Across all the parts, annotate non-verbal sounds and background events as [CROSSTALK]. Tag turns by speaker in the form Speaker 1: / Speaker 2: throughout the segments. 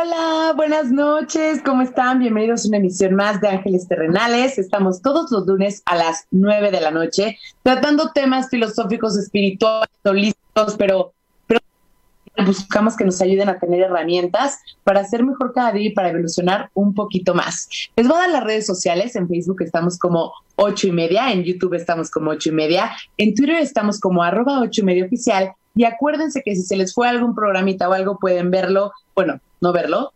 Speaker 1: Hola, buenas noches, ¿cómo están? Bienvenidos a una emisión más de Ángeles Terrenales. Estamos todos los lunes a las nueve de la noche tratando temas filosóficos, espirituales, holísticos, pero, pero buscamos que nos ayuden a tener herramientas para ser mejor cada día y para evolucionar un poquito más. Les voy a dar las redes sociales. En Facebook estamos como ocho y media, en YouTube estamos como ocho y media, en Twitter estamos como arroba y media oficial. Y acuérdense que si se les fue algún programita o algo, pueden verlo, bueno, no verlo,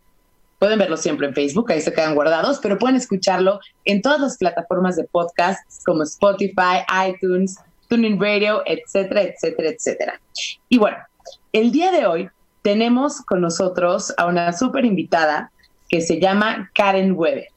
Speaker 1: pueden verlo siempre en Facebook, ahí se quedan guardados, pero pueden escucharlo en todas las plataformas de podcasts como Spotify, iTunes, Tuning Radio, etcétera, etcétera, etcétera. Y bueno, el día de hoy tenemos con nosotros a una súper invitada que se llama Karen Weber.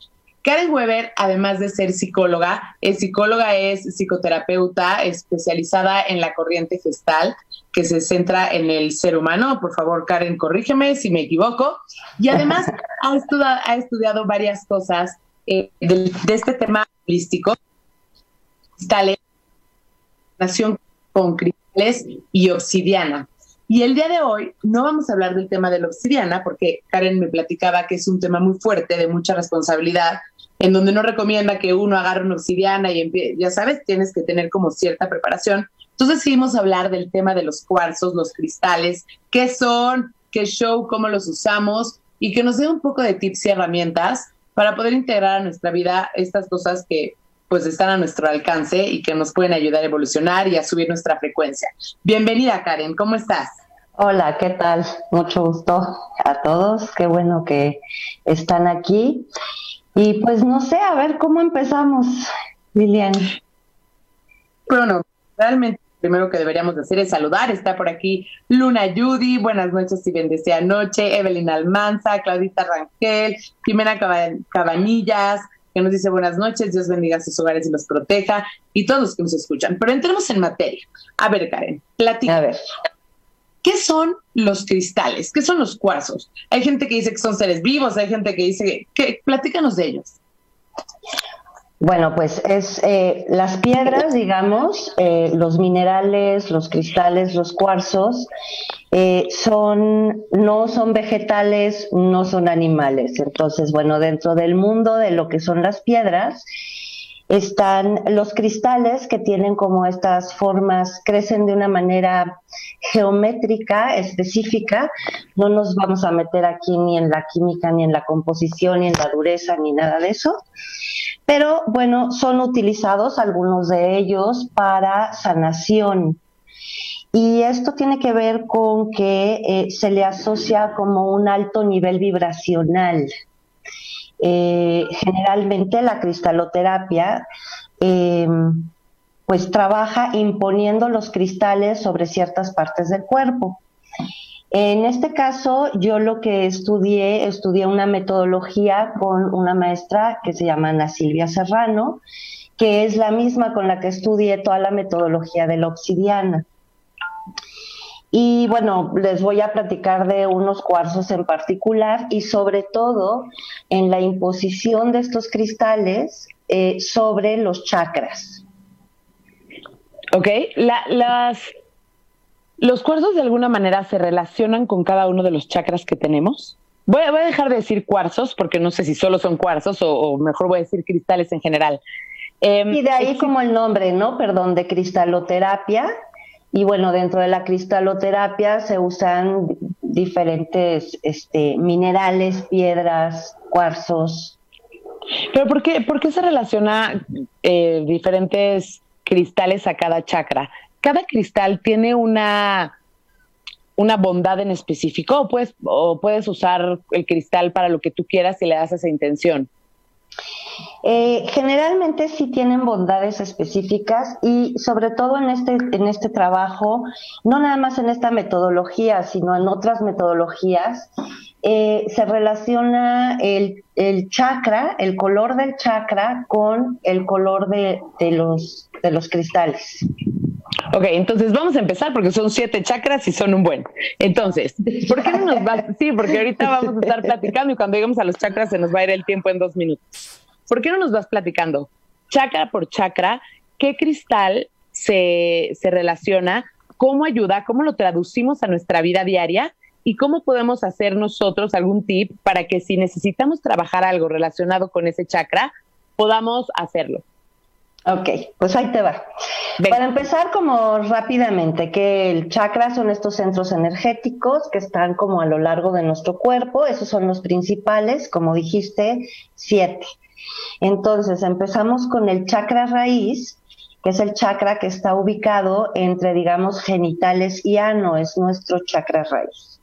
Speaker 1: Karen Weber, además de ser psicóloga, es psicóloga, es psicoterapeuta especializada en la corriente gestal, que se centra en el ser humano. Por favor, Karen, corrígeme si me equivoco. Y además [LAUGHS] ha, estudiado, ha estudiado varias cosas eh, de, este tema holístico, nación con cristales y obsidiana. Y el día de hoy no vamos a hablar del tema de la obsidiana, porque Karen me platicaba que es un tema muy fuerte, de mucha responsabilidad, en donde no recomienda que uno agarre una obsidiana y ya sabes, tienes que tener como cierta preparación. Entonces decidimos hablar del tema de los cuarzos, los cristales, qué son, qué show, cómo los usamos y que nos dé un poco de tips y herramientas para poder integrar a nuestra vida estas cosas que pues están a nuestro alcance y que nos pueden ayudar a evolucionar y a subir nuestra frecuencia. Bienvenida Karen, ¿cómo estás?
Speaker 2: Hola, ¿qué tal? Mucho gusto a todos, qué bueno que están aquí. Y pues no sé, a ver cómo empezamos, Lilian.
Speaker 1: Bueno, realmente primero que deberíamos hacer es saludar. Está por aquí Luna Judy, buenas noches y bendecida noche. Evelyn Almanza, Claudita Rangel, Jimena Cabanillas, que nos dice buenas noches, Dios bendiga sus hogares y los proteja, y todos los que nos escuchan. Pero entremos en materia. A ver, Karen, platica. A ver. ¿Qué son los cristales? ¿Qué son los cuarzos? Hay gente que dice que son seres vivos, hay gente que dice que... Platícanos de ellos.
Speaker 2: Bueno, pues es eh, las piedras, digamos, eh, los minerales, los cristales, los cuarzos, eh, son, no son vegetales, no son animales. Entonces, bueno, dentro del mundo de lo que son las piedras, están los cristales que tienen como estas formas, crecen de una manera geométrica específica. No nos vamos a meter aquí ni en la química, ni en la composición, ni en la dureza, ni nada de eso. Pero bueno, son utilizados algunos de ellos para sanación. Y esto tiene que ver con que eh, se le asocia como un alto nivel vibracional. Eh, generalmente la cristaloterapia eh, pues trabaja imponiendo los cristales sobre ciertas partes del cuerpo. En este caso, yo lo que estudié, estudié una metodología con una maestra que se llama Ana Silvia Serrano, que es la misma con la que estudié toda la metodología de la obsidiana. Y bueno, les voy a platicar de unos cuarzos en particular y sobre todo en la imposición de estos cristales eh, sobre los chakras.
Speaker 1: Ok, las, los cuarzos de alguna manera se relacionan con cada uno de los chakras que tenemos. Voy a, voy a dejar de decir cuarzos porque no sé si solo son cuarzos o, mejor voy a decir cristales en general.
Speaker 2: Em, y de ahí como el nombre, ¿no? Perdón, de cristaloterapia, y bueno, dentro de la cristaloterapia se usan diferentes este, minerales, piedras, cuarzos.
Speaker 1: Pero ¿por qué, por qué se relaciona eh, diferentes cristales a cada chakra? ¿Cada cristal tiene una, una bondad en específico o puedes, o puedes usar el cristal para lo que tú quieras y le das esa intención?
Speaker 2: Eh, generalmente sí tienen bondades específicas y sobre todo en este, en este trabajo, no nada más en esta metodología, sino en otras metodologías, eh, se relaciona el, el, chakra, el color del chakra con el color de, de, los, de los cristales.
Speaker 1: Ok, entonces vamos a empezar porque son siete chakras y son un buen. Entonces, ¿por qué no nos vas? Sí, porque ahorita vamos a estar platicando y cuando lleguemos a los chakras se nos va a ir el tiempo en dos minutos. ¿Por qué no nos vas platicando chakra por chakra qué cristal se, se relaciona, cómo ayuda, cómo lo traducimos a nuestra vida diaria y cómo podemos hacer nosotros algún tip para que si necesitamos trabajar algo relacionado con ese chakra, podamos hacerlo?
Speaker 2: Ok, pues ahí te va. Para empezar, como rápidamente, que el chakra son estos centros energéticos que están como a lo largo de nuestro cuerpo, esos son los principales, como dijiste, siete. Entonces, empezamos con el chakra raíz, que es el chakra que está ubicado entre, digamos, genitales y ano, es nuestro chakra raíz.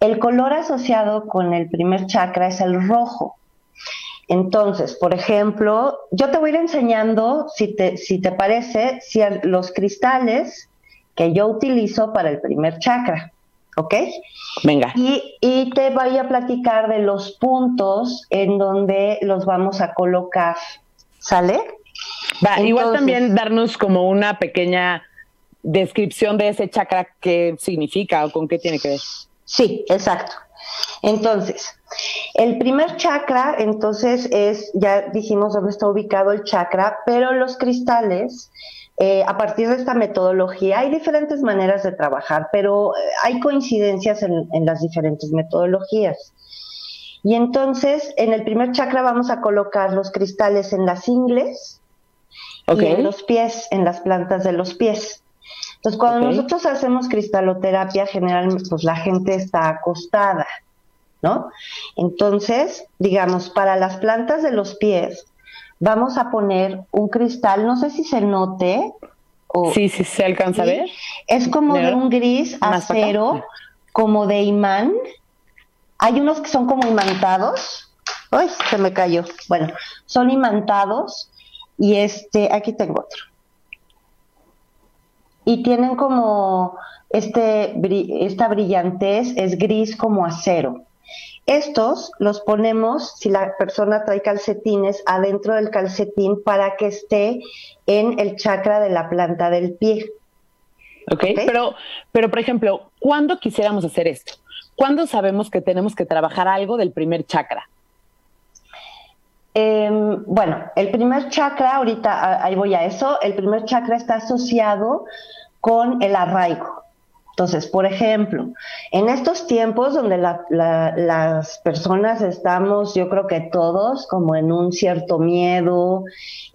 Speaker 2: El color asociado con el primer chakra es el rojo. Entonces, por ejemplo, yo te voy a ir enseñando, si te, si te parece, si los cristales que yo utilizo para el primer chakra, ¿ok?
Speaker 1: Venga.
Speaker 2: Y, y te voy a platicar de los puntos en donde los vamos a colocar, ¿sale?
Speaker 1: Va, igual también darnos como una pequeña descripción de ese chakra, qué significa o con qué tiene que ver.
Speaker 2: Sí, exacto. Entonces, el primer chakra, entonces, es, ya dijimos dónde está ubicado el chakra, pero los cristales, eh, a partir de esta metodología, hay diferentes maneras de trabajar, pero eh, hay coincidencias en, las diferentes metodologías. Y entonces, en el primer chakra vamos a colocar los cristales en las ingles y en los pies, en las plantas de los pies. Entonces, cuando nosotros hacemos cristaloterapia, generalmente, pues la gente está acostada. ¿no? Entonces, digamos, para las plantas de los pies, vamos a poner un cristal, no sé si se note.
Speaker 1: O, sí, sí, se alcanza a ver.
Speaker 2: Es como de un gris acero, como de imán. Hay unos que son como imantados. Uy, se me cayó. Bueno, son imantados y este, aquí tengo otro. Y tienen como este, esta brillantez, es gris como acero. Estos los ponemos, si la persona trae calcetines, adentro del calcetín para que esté en el chakra de la planta del pie.
Speaker 1: ok, Pero, pero por ejemplo, ¿cuándo quisiéramos hacer esto? ¿Cuándo sabemos que tenemos que trabajar algo del primer chakra?
Speaker 2: Em, bueno, el primer chakra, ahorita ahí voy a eso, el primer chakra está asociado con el arraigo. Entonces, por ejemplo, en estos tiempos donde las personas estamos, yo creo que todos, como en un cierto miedo,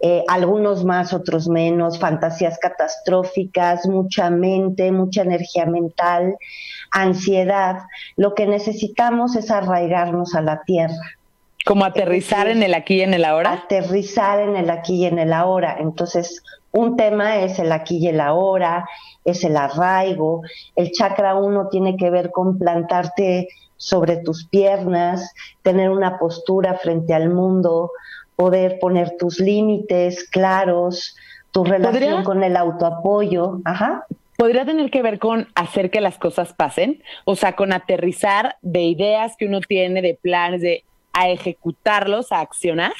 Speaker 2: eh, algunos más, otros menos, fantasías catastróficas, mucha mente, mucha energía mental, ansiedad, lo que necesitamos es arraigarnos a la tierra.
Speaker 1: Como aterrizar en el aquí y en el ahora.
Speaker 2: Aterrizar en el aquí y en el ahora. Entonces, un tema es el aquí y el ahora, es el arraigo. El chakra uno tiene que ver con plantarte sobre tus piernas, tener una postura frente al mundo, poder poner tus límites claros, tu relación con el autoapoyo. Ajá.
Speaker 1: ¿Podría tener que ver con hacer que las cosas pasen? O sea, con aterrizar de ideas que uno tiene, de planes, de a ejecutarlos, a accionar.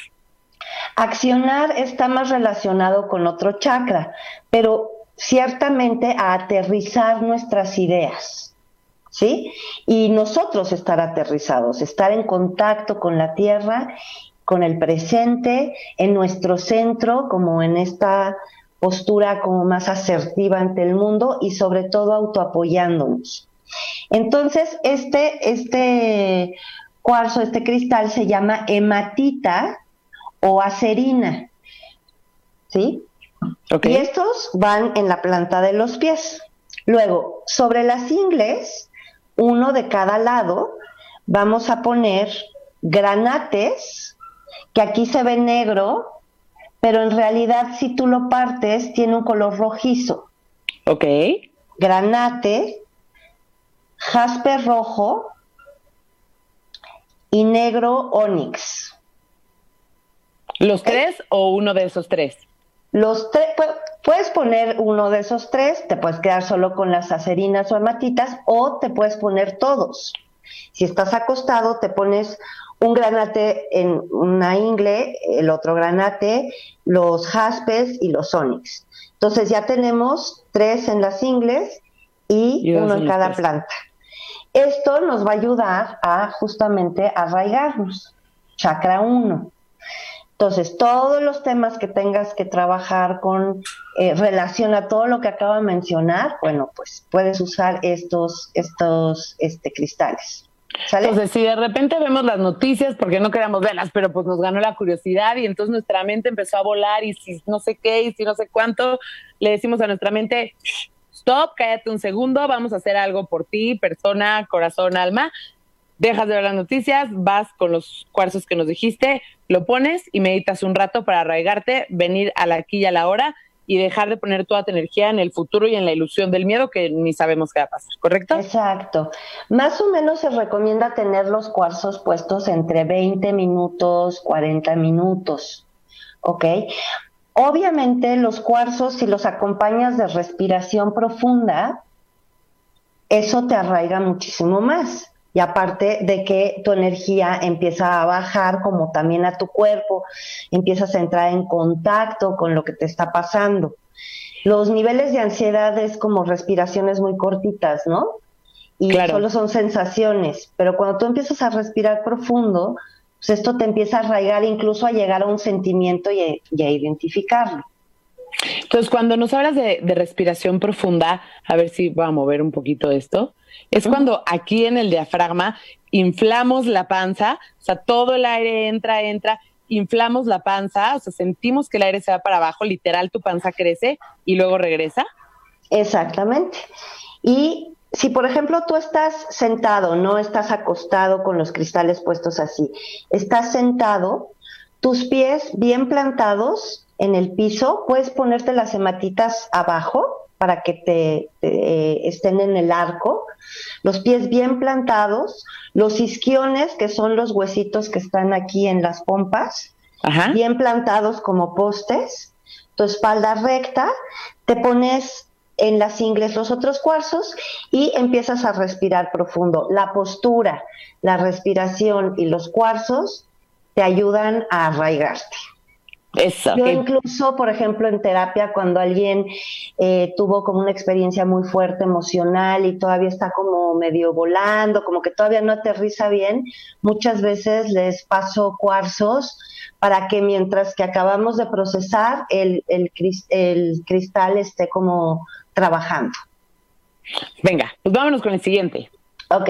Speaker 2: Accionar está más relacionado con otro chakra, pero ciertamente a aterrizar nuestras ideas, ¿sí? Y nosotros estar aterrizados, estar en contacto con la tierra, con el presente, en nuestro centro, como en esta postura como más asertiva ante el mundo y sobre todo autoapoyándonos. Entonces, este, este cuarzo, este cristal se llama hematita o acerina. ¿Sí? Y estos van en la planta de los pies. Luego, sobre las ingles, uno de cada lado, vamos a poner granates, que aquí se ve negro, pero en realidad si tú lo partes tiene un color rojizo.
Speaker 1: Ok.
Speaker 2: Granate, jaspe rojo y negro onix.
Speaker 1: ¿Los tres o uno de esos tres?
Speaker 2: Los tres, puedes poner uno de esos tres, te puedes quedar solo con las acerinas o amatitas o te puedes poner todos. Si estás acostado, te pones un granate en una ingle, el otro granate, los jaspes y los onyx. Entonces ya tenemos tres en las ingles y, uno en cada planta. Esto nos va a ayudar a justamente arraigarnos. Chakra 1. Entonces, todos los temas que tengas que trabajar con eh, relación a todo lo que acabo de mencionar, bueno, pues puedes usar estos, estos este, cristales.
Speaker 1: Entonces, si de repente vemos las noticias, porque no queríamos verlas, pero pues nos ganó la curiosidad y entonces nuestra mente empezó a volar y si no sé qué y si no sé cuánto, le decimos a nuestra mente, stop, cállate un segundo, vamos a hacer algo por ti, persona, corazón, alma dejas de ver las noticias, vas con los cuarzos que nos dijiste, lo pones y meditas un rato para arraigarte, venir a la aquí y a la hora y dejar de poner toda tu energía en el futuro y en la ilusión del miedo que ni sabemos qué va a pasar, ¿correcto?
Speaker 2: Exacto. Más o menos se recomienda tener los cuarzos puestos entre 20 minutos, 40 minutos, ¿ok? Obviamente los cuarzos, si los acompañas de respiración profunda, eso te arraiga muchísimo más. Y aparte de que tu energía empieza a bajar, como también a tu cuerpo, empiezas a entrar en contacto con lo que te está pasando. Los niveles de ansiedad es como respiraciones muy cortitas, ¿no? Y solo son sensaciones, pero cuando tú empiezas a respirar profundo, pues esto te empieza a arraigar incluso a llegar a un sentimiento y a, identificarlo.
Speaker 1: Entonces, cuando nos hablas de, de, respiración profunda, a ver si voy a mover un poquito esto. Es cuando aquí en el diafragma inflamos la panza, o sea, todo el aire entra, entra, inflamos la panza, o sea, sentimos que el aire se va para abajo, literal tu panza crece y luego regresa.
Speaker 2: Exactamente. Y si por ejemplo tú estás sentado, no estás acostado con los cristales puestos así, estás sentado, tus pies bien plantados en el piso, puedes ponerte las hematitas abajo para que te, estén en el arco, los pies bien plantados, los isquiones, que son los huesitos que están aquí en las pompas, bien plantados como postes, tu espalda recta, te pones en las ingles los otros cuarzos y empiezas a respirar profundo. La postura, la respiración y los cuarzos te ayudan a arraigarte. Yo incluso, por ejemplo, en terapia, cuando alguien eh, tuvo como una experiencia muy fuerte emocional y todavía está como medio volando, como que todavía no aterriza bien, muchas veces les paso cuarzos para que mientras que acabamos de procesar, el, el, el cristal esté como trabajando.
Speaker 1: Venga, pues vámonos con el siguiente.
Speaker 2: Ok,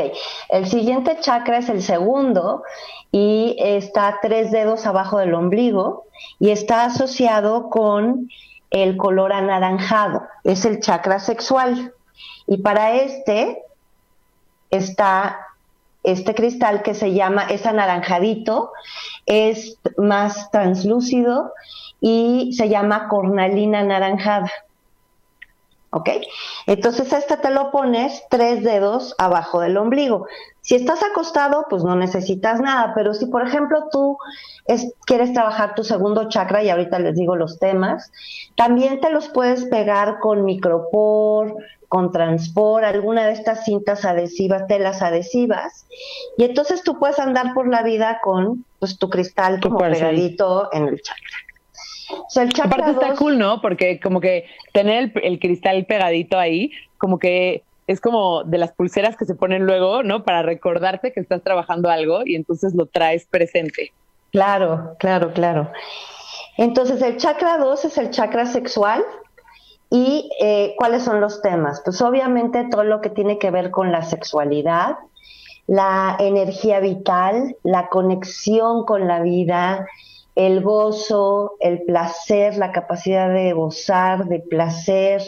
Speaker 2: el siguiente chakra es el segundo y está tres dedos abajo del ombligo y está asociado con el color anaranjado. Es el chakra sexual. Y para este está este cristal que se llama, es anaranjadito, es más translúcido y se llama cornalina anaranjada. ¿Ok? Entonces este te lo pones tres dedos abajo del ombligo. Si estás acostado, pues no necesitas nada, pero si por ejemplo tú quieres trabajar tu segundo chakra, y ahorita les digo los temas, también te los puedes pegar con micropor, con transpor, alguna de estas cintas adhesivas, telas adhesivas, y entonces tú puedes andar por la vida con pues tu cristal como pegadito en el chakra.
Speaker 1: Aparte está cool, ¿no? Porque como que tener el, cristal pegadito ahí, como que es como de las pulseras que se ponen luego, ¿no? Para recordarte que estás trabajando algo y entonces lo traes presente.
Speaker 2: Claro, claro, claro. Entonces el chakra 2 es el chakra sexual. ¿Y eh, cuáles son los temas? Pues obviamente todo lo que tiene que ver con la sexualidad, la energía vital, la conexión con la vida, el gozo, el placer, la capacidad de gozar, de placer,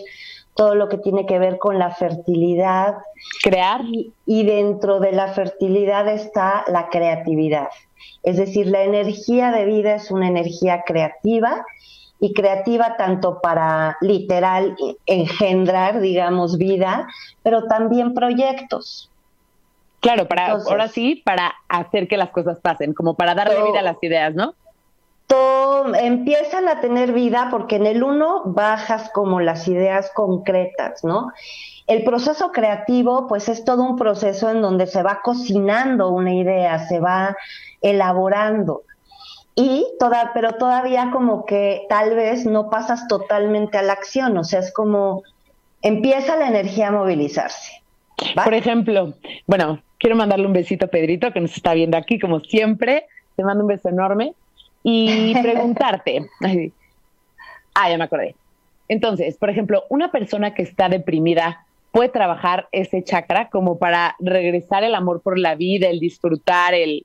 Speaker 2: todo lo que tiene que ver con la fertilidad.
Speaker 1: Crear.
Speaker 2: Y, dentro de la fertilidad está la creatividad. Es decir, la energía de vida es una energía creativa y creativa tanto para literal engendrar, digamos, vida, pero también proyectos.
Speaker 1: Claro, para ahora sí, para hacer que las cosas pasen, como para darle vida a las ideas, ¿no?
Speaker 2: Empiezan a tener vida porque en el uno bajas como las ideas concretas, ¿no? El proceso creativo, pues es todo un proceso en donde se va cocinando una idea, se va elaborando. Y toda, pero todavía como que tal vez no pasas totalmente a la acción, o sea, es como empieza la energía a movilizarse.
Speaker 1: Por ejemplo, bueno, quiero mandarle un besito a Pedrito que nos está viendo aquí, como siempre. Te mando un beso enorme y [LAUGHS] preguntarte. ah, ya me acordé. Entonces, por ejemplo, una persona que está deprimida puede trabajar ese chakra como para regresar el amor por la vida, el disfrutar, el...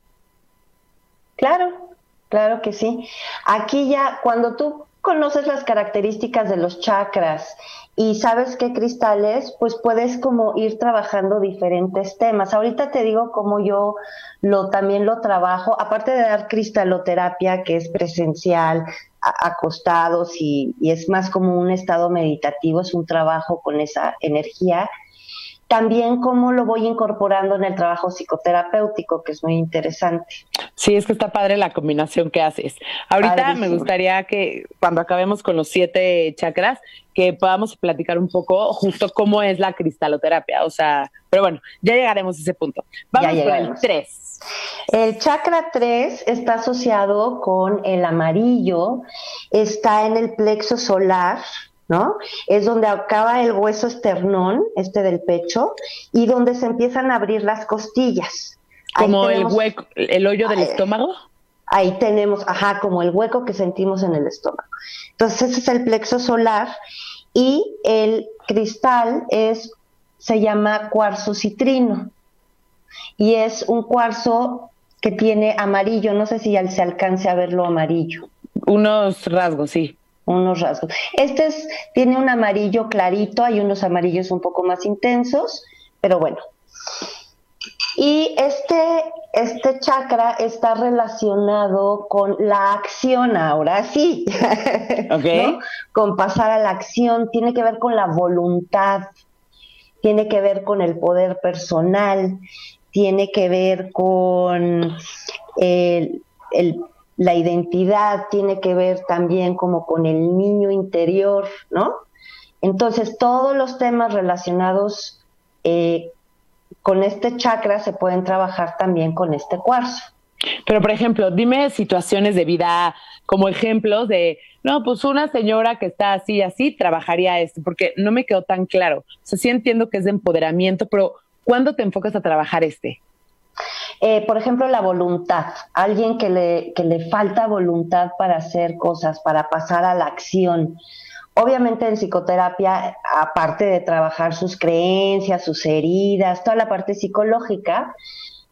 Speaker 2: Claro, claro que sí. Aquí ya, cuando tú conoces las características de los chakras y sabes qué cristales, pues puedes como ir trabajando diferentes temas. Ahorita te digo cómo yo lo también lo trabajo, aparte de dar cristaloterapia que es presencial, acostados y, y es más como un estado meditativo, es un trabajo con esa energía también cómo lo voy incorporando en el trabajo psicoterapéutico, que es muy interesante.
Speaker 1: Sí, es que está padre la combinación que haces. Ahorita me gustaría que cuando acabemos con los siete chakras, que podamos platicar un poco justo cómo es la cristaloterapia. O sea, pero bueno, ya llegaremos a ese punto. Vamos con el tres.
Speaker 2: El chakra 3 está asociado con el amarillo, está en el plexo solar, ¿no? Es donde acaba el hueso esternón, este del pecho, y donde se empiezan a abrir las costillas.
Speaker 1: Como el hueco, el hoyo del estómago.
Speaker 2: Ahí tenemos, ajá, como el hueco que sentimos en el estómago. Entonces ese es el plexo solar y el cristal es, se llama cuarzo citrino y es un cuarzo que tiene amarillo, no sé si ya se alcance a verlo amarillo.
Speaker 1: Unos rasgos, sí
Speaker 2: unos rasgos. Este es, tiene un amarillo clarito, hay unos amarillos un poco más intensos, pero bueno. Y este, este chakra está relacionado con la acción ahora sí, [LAUGHS]
Speaker 1: okay.
Speaker 2: con pasar a la acción, tiene que ver con la voluntad, tiene que ver con el poder personal, tiene que ver con el, el la identidad tiene que ver también como con el niño interior, ¿no? Entonces, todos los temas relacionados eh, con este chakra se pueden trabajar también con este cuarzo.
Speaker 1: Pero, por ejemplo, dime situaciones de vida como ejemplos de, no, pues una señora que está así, así, trabajaría esto, porque no me quedó tan claro. O sea, sí entiendo que es de empoderamiento, pero ¿cuándo te enfocas a trabajar este?
Speaker 2: Eh, por ejemplo, la voluntad. Alguien que le, que le falta voluntad para hacer cosas, para pasar a la acción. Obviamente en psicoterapia, aparte de trabajar sus creencias, sus heridas, toda la parte psicológica,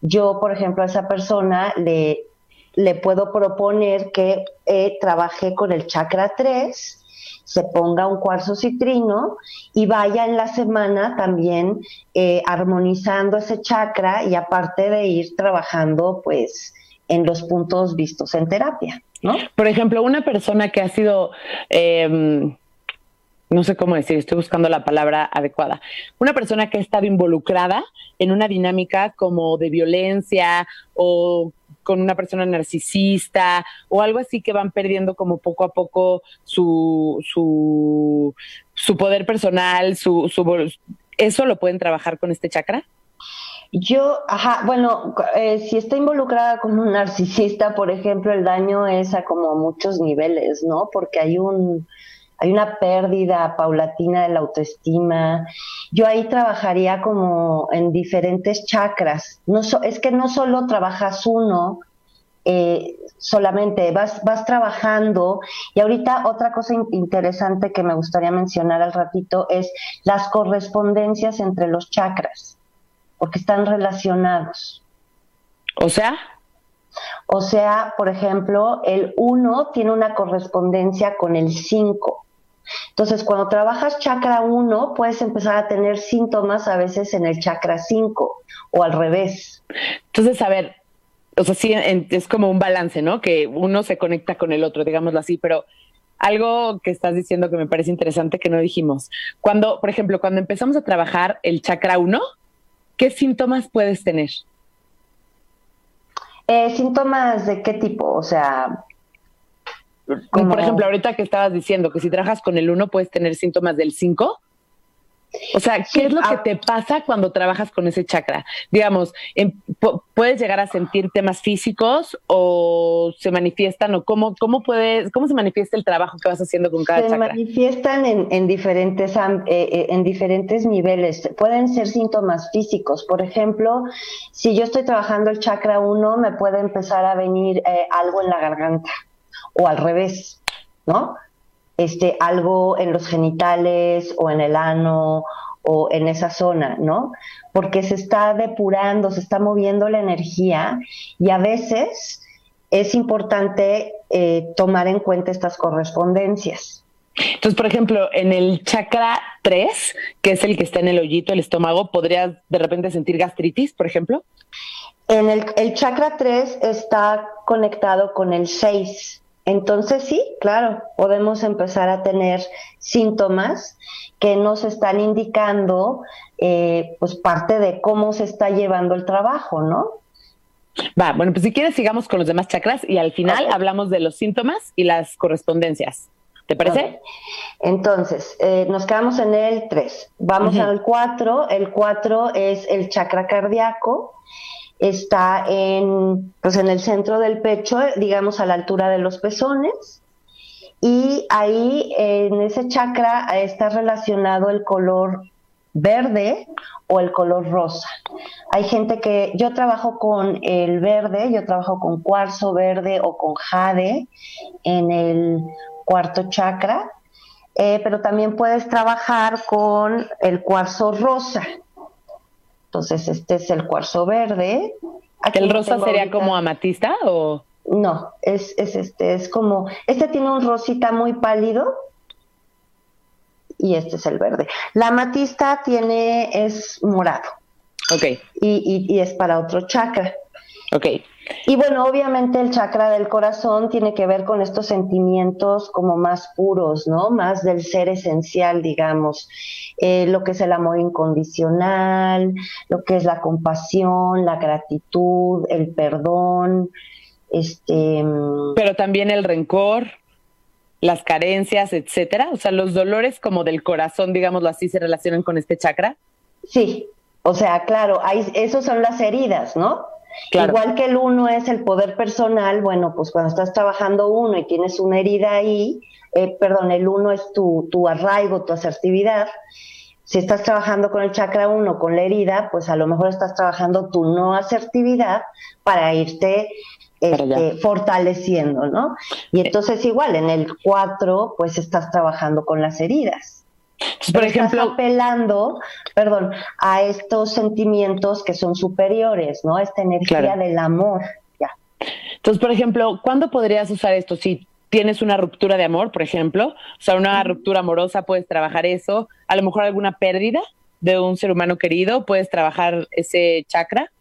Speaker 2: yo, por ejemplo, a esa persona le, le puedo proponer que eh, trabaje con el chakra 3 se ponga un cuarzo citrino y vaya en la semana también eh, armonizando ese chakra y aparte de ir trabajando pues en los puntos vistos en terapia. ¿no?
Speaker 1: Por ejemplo, una persona que ha sido... Em, no sé cómo decir, estoy buscando la palabra adecuada. Una persona que ha estado involucrada en una dinámica como de violencia o con una persona narcisista o algo así que van perdiendo como poco a poco su, su, poder personal, su, su, ¿eso lo pueden trabajar con este chakra?
Speaker 2: Yo, ajá, bueno, eh, si está involucrada con un narcisista, por ejemplo, el daño es a como muchos niveles, ¿no? Porque hay un, hay una pérdida paulatina de la autoestima. Yo ahí trabajaría como en diferentes chakras. No es que no solo trabajas uno, eh, solamente vas, vas trabajando. Y ahorita otra cosa interesante que me gustaría mencionar al ratito es las correspondencias entre los chakras, porque están relacionados.
Speaker 1: O sea,
Speaker 2: o sea, por ejemplo, el 1 tiene una correspondencia con el 5. Entonces, cuando trabajas chakra 1, puedes empezar a tener síntomas a veces en el chakra 5 o al revés.
Speaker 1: Entonces, a ver, o sea, sí, es como un balance, ¿no? Que uno se conecta con el otro, digámoslo así, pero algo que estás diciendo que me parece interesante que no dijimos. Cuando, por ejemplo, cuando empezamos a trabajar el chakra 1, ¿qué síntomas puedes tener?
Speaker 2: Eh, síntomas de qué tipo, o sea,
Speaker 1: por ejemplo, ahorita que estabas diciendo que si trabajas con el 1 puedes tener síntomas del 5. O sea, ¿qué es lo que te pasa cuando trabajas con ese chakra? Digamos, em, ¿puedes llegar a sentir temas físicos o se manifiestan o cómo, cómo, puedes, cómo se manifiesta el trabajo que vas haciendo con cada chakra?
Speaker 2: Se manifiestan en, diferentes, eh, eh, en diferentes niveles. Pueden ser síntomas físicos. Por ejemplo, si yo estoy trabajando el chakra 1, me puede empezar a venir eh, algo en la garganta o al revés, ¿no? este, algo en los genitales o en el ano o en esa zona, ¿no? Porque se está depurando, se está moviendo la energía y a veces es importante eh, tomar en cuenta estas correspondencias.
Speaker 1: Entonces, por ejemplo, en el chakra 3, que es el que está en el hoyito, el estómago, ¿podrías de repente sentir gastritis, por ejemplo?
Speaker 2: En el, el chakra 3 está conectado con el 6, entonces sí, claro, podemos empezar a tener síntomas que nos están indicando eh, pues parte de cómo se está llevando el trabajo, ¿no?
Speaker 1: Va, bueno, pues si quieres sigamos con los demás chakras y al final hablamos de los síntomas y las correspondencias. ¿Te parece?
Speaker 2: Entonces, eh, nos quedamos en el 3. Vamos al 4. El 4 es el chakra cardíaco está en, pues en el centro del pecho, digamos a la altura de los pezones, y ahí en ese chakra está relacionado el color verde o el color rosa. Hay gente que yo trabajo con el verde, yo trabajo con cuarzo verde o con jade en el cuarto chakra, eh, pero también puedes trabajar con el cuarzo rosa. Entonces, este es el cuarzo verde.
Speaker 1: ¿El rosa sería como amatista o...?
Speaker 2: No, es, es este, es como, este tiene un rosita muy pálido y este es el verde. La amatista tiene, es morado.
Speaker 1: Ok.
Speaker 2: Y, y, y es para otro chakra.
Speaker 1: Ok.
Speaker 2: Y bueno, obviamente el chakra del corazón tiene que ver con estos sentimientos como más puros, ¿no? Más del ser esencial, digamos. Eh, lo que es el amor incondicional, lo que es la compasión, la gratitud, el perdón, este...
Speaker 1: Mm, Pero también el rencor, las carencias, etcétera. O sea, los dolores como del corazón, digámoslo así, se relacionan con este chakra.
Speaker 2: Sí, o sea, claro, hay, esos son las heridas, ¿no? Igual que el uno es el poder personal, bueno, pues cuando estás trabajando uno y tienes una herida ahí, eh, perdón, el uno es tu, tu arraigo, tu asertividad. Si estás trabajando con el chakra uno, con la herida, pues a lo mejor estás trabajando tu no asertividad para irte este, fortaleciendo, ¿no? Y entonces igual en el cuatro, pues estás trabajando con las heridas por ejemplo, estás apelando, perdón, a estos sentimientos que son superiores, ¿no? Esta energía del amor. Ya.
Speaker 1: Entonces, por ejemplo, ¿cuándo podrías usar esto? Si tienes una ruptura de amor, por ejemplo, o sea, una ruptura amorosa, puedes trabajar eso. A lo mejor alguna pérdida de un ser humano querido, puedes trabajar ese chakra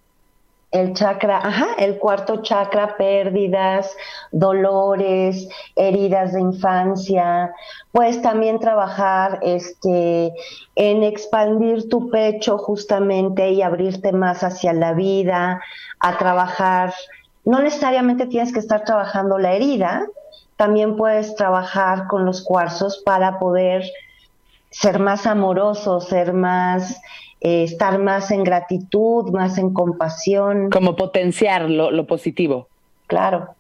Speaker 2: el chakra, ajá, el cuarto chakra, pérdidas, dolores, heridas de infancia. Puedes también trabajar este, en expandir tu pecho justamente y abrirte más hacia la vida, a trabajar. No necesariamente tienes que estar trabajando la herida, también puedes trabajar con los cuarzos para poder ser más amoroso, ser más eh, estar más en gratitud, más en compasión.
Speaker 1: Como potenciar lo, positivo.
Speaker 2: Claro,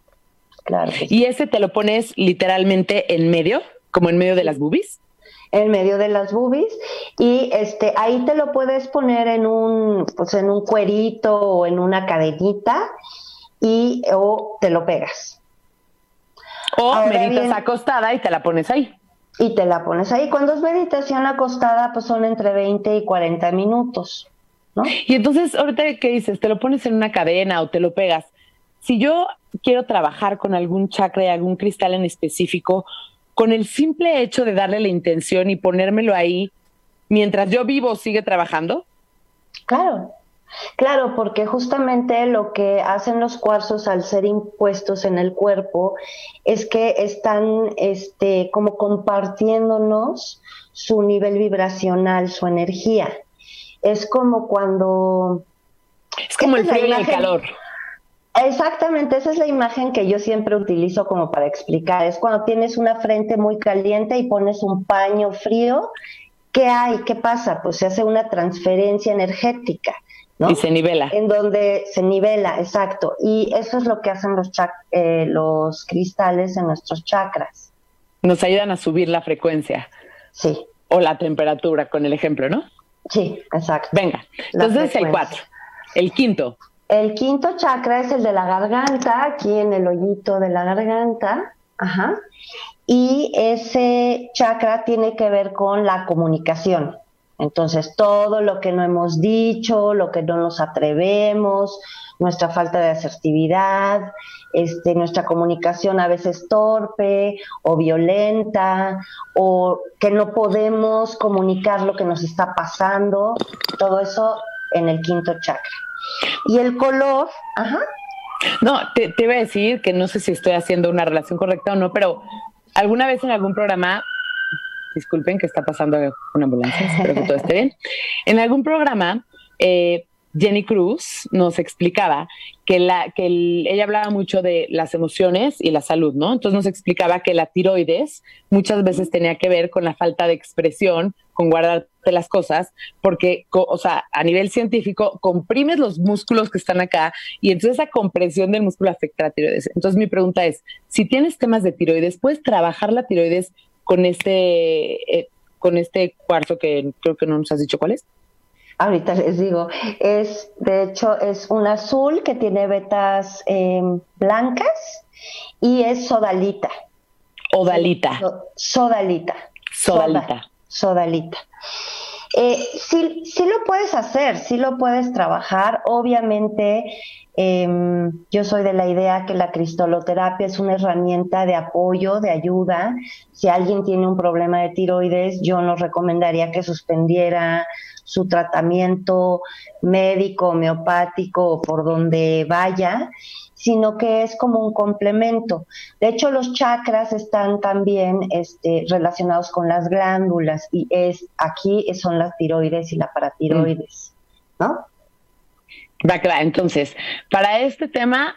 Speaker 2: claro.
Speaker 1: ¿Y ese te lo pones literalmente en medio, como en medio de las boobies?
Speaker 2: en medio de las boobies y este ahí te lo puedes poner en un pues en un cuerito o en una cadenita y o te lo pegas.
Speaker 1: O meditas acostada y te la pones ahí
Speaker 2: y te la pones ahí. Cuando es meditación acostada, pues son entre 20 y 40 minutos, ¿no?
Speaker 1: Y entonces, ahorita que dices, te lo pones en una cadena o te lo pegas. Si yo quiero trabajar con algún chakra y algún cristal en específico, con el simple hecho de darle la intención y ponérmelo ahí, mientras yo vivo, sigue trabajando.
Speaker 2: Claro, Claro, porque justamente lo que hacen los cuarzos al ser impuestos en el cuerpo es que están este, como compartiéndonos su nivel vibracional, su energía. Es como cuando...
Speaker 1: Es como el frío y el calor.
Speaker 2: Exactamente, esa es la imagen que yo siempre utilizo como para explicar. Es cuando tienes una frente muy caliente y pones un paño frío. ¿Qué hay? ¿Qué pasa? Pues se hace una transferencia energética. ¿No?
Speaker 1: Y se nivela.
Speaker 2: En donde se nivela, exacto. Y eso es lo que hacen los, eh, los cristales en nuestros chakras.
Speaker 1: Nos ayudan a subir la frecuencia.
Speaker 2: Sí.
Speaker 1: O la temperatura, con el ejemplo, ¿no?
Speaker 2: Sí, exacto.
Speaker 1: Venga, entonces el cuatro. El quinto.
Speaker 2: El quinto chakra es el de la garganta, aquí en el hoyito de la garganta. Ajá. Y ese chakra tiene que ver con la comunicación. Entonces, todo lo que no hemos dicho, lo que no nos atrevemos, nuestra falta de asertividad, este, nuestra comunicación a veces torpe o violenta, o que no podemos comunicar lo que nos está pasando, todo eso en el quinto chakra. Y el color, ajá.
Speaker 1: No, te, te iba a decir que no sé si estoy haciendo una relación correcta o no, pero alguna vez en algún programa disculpen que está pasando una ambulancia, espero que todo esté bien. En algún programa, eh, Jenny Cruz nos explicaba que, la, que ella hablaba mucho de las emociones y la salud, ¿no? Entonces nos explicaba que la tiroides muchas veces tenía que ver con la falta de expresión, con guardarte las cosas, porque, o sea, a nivel científico, comprimes los músculos que están acá y entonces esa compresión del músculo afecta a la tiroides. Entonces mi pregunta es, si tienes temas de tiroides, ¿puedes trabajar la tiroides con este, eh, con este cuarzo que creo que no nos has dicho cuál es.
Speaker 2: Ahorita les digo, es, de hecho, es un azul que tiene vetas em, blancas y es sodalita.
Speaker 1: Odalita.
Speaker 2: Sodalita.
Speaker 1: Sodalita.
Speaker 2: sodalita. Eh, sí, sí lo puedes hacer, sí lo puedes trabajar. Obviamente, em, yo soy de la idea que la cristoloterapia es una herramienta de apoyo, de ayuda. Si alguien tiene un problema de tiroides, yo no recomendaría que suspendiera su tratamiento médico, homeopático o por donde vaya sino que es como un complemento. De hecho, los chakras están también este, relacionados con las glándulas y es aquí son las tiroides y la paratiroides, ¿no?
Speaker 1: Va claro. Entonces, para este tema,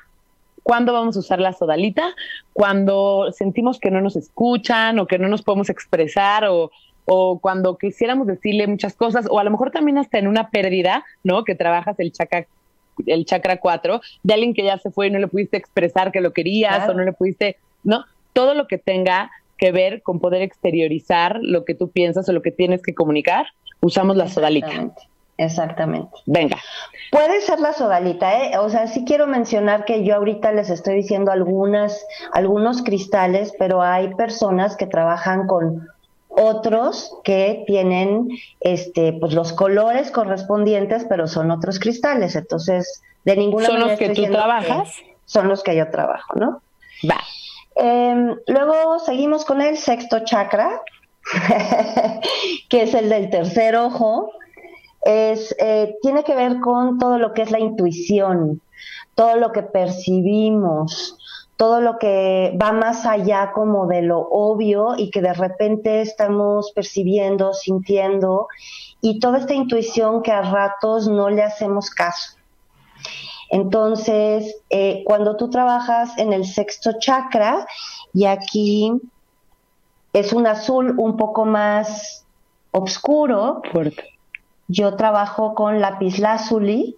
Speaker 1: ¿cuándo vamos a usar la sodalita? Cuando sentimos que no nos escuchan o que no nos podemos expresar o o cuando quisiéramos decirle muchas cosas, o a lo mejor también hasta en una pérdida, ¿no? Que trabajas el chakra el chakra 4, de alguien que ya se fue y no le pudiste expresar que lo querías o no le pudiste, ¿no? Todo lo que tenga que ver con poder exteriorizar lo que tú piensas o lo que tienes que comunicar, usamos la sodalita.
Speaker 2: Exactamente.
Speaker 1: Venga.
Speaker 2: Puede ser la sodalita, ¿eh? O sea, sí quiero mencionar que yo ahorita les estoy diciendo algunas, algunos cristales, pero hay personas que trabajan con otros que tienen este pues los colores correspondientes, pero son otros cristales. Entonces, de ninguna
Speaker 1: manera. ¿Son los que tú trabajas?
Speaker 2: son los que yo trabajo, ¿no?
Speaker 1: Va.
Speaker 2: Em, luego seguimos con el sexto chakra, [LAUGHS] que es el del tercer ojo. Es, eh, tiene que ver con todo lo que es la intuición, todo lo que percibimos, todo lo que va más allá como de lo obvio y que de repente estamos percibiendo, sintiendo, y toda esta intuición que a ratos no le hacemos caso. Entonces, eh, cuando tú trabajas en el sexto chakra, y aquí es un azul un poco más oscuro, yo trabajo con lápiz lazuli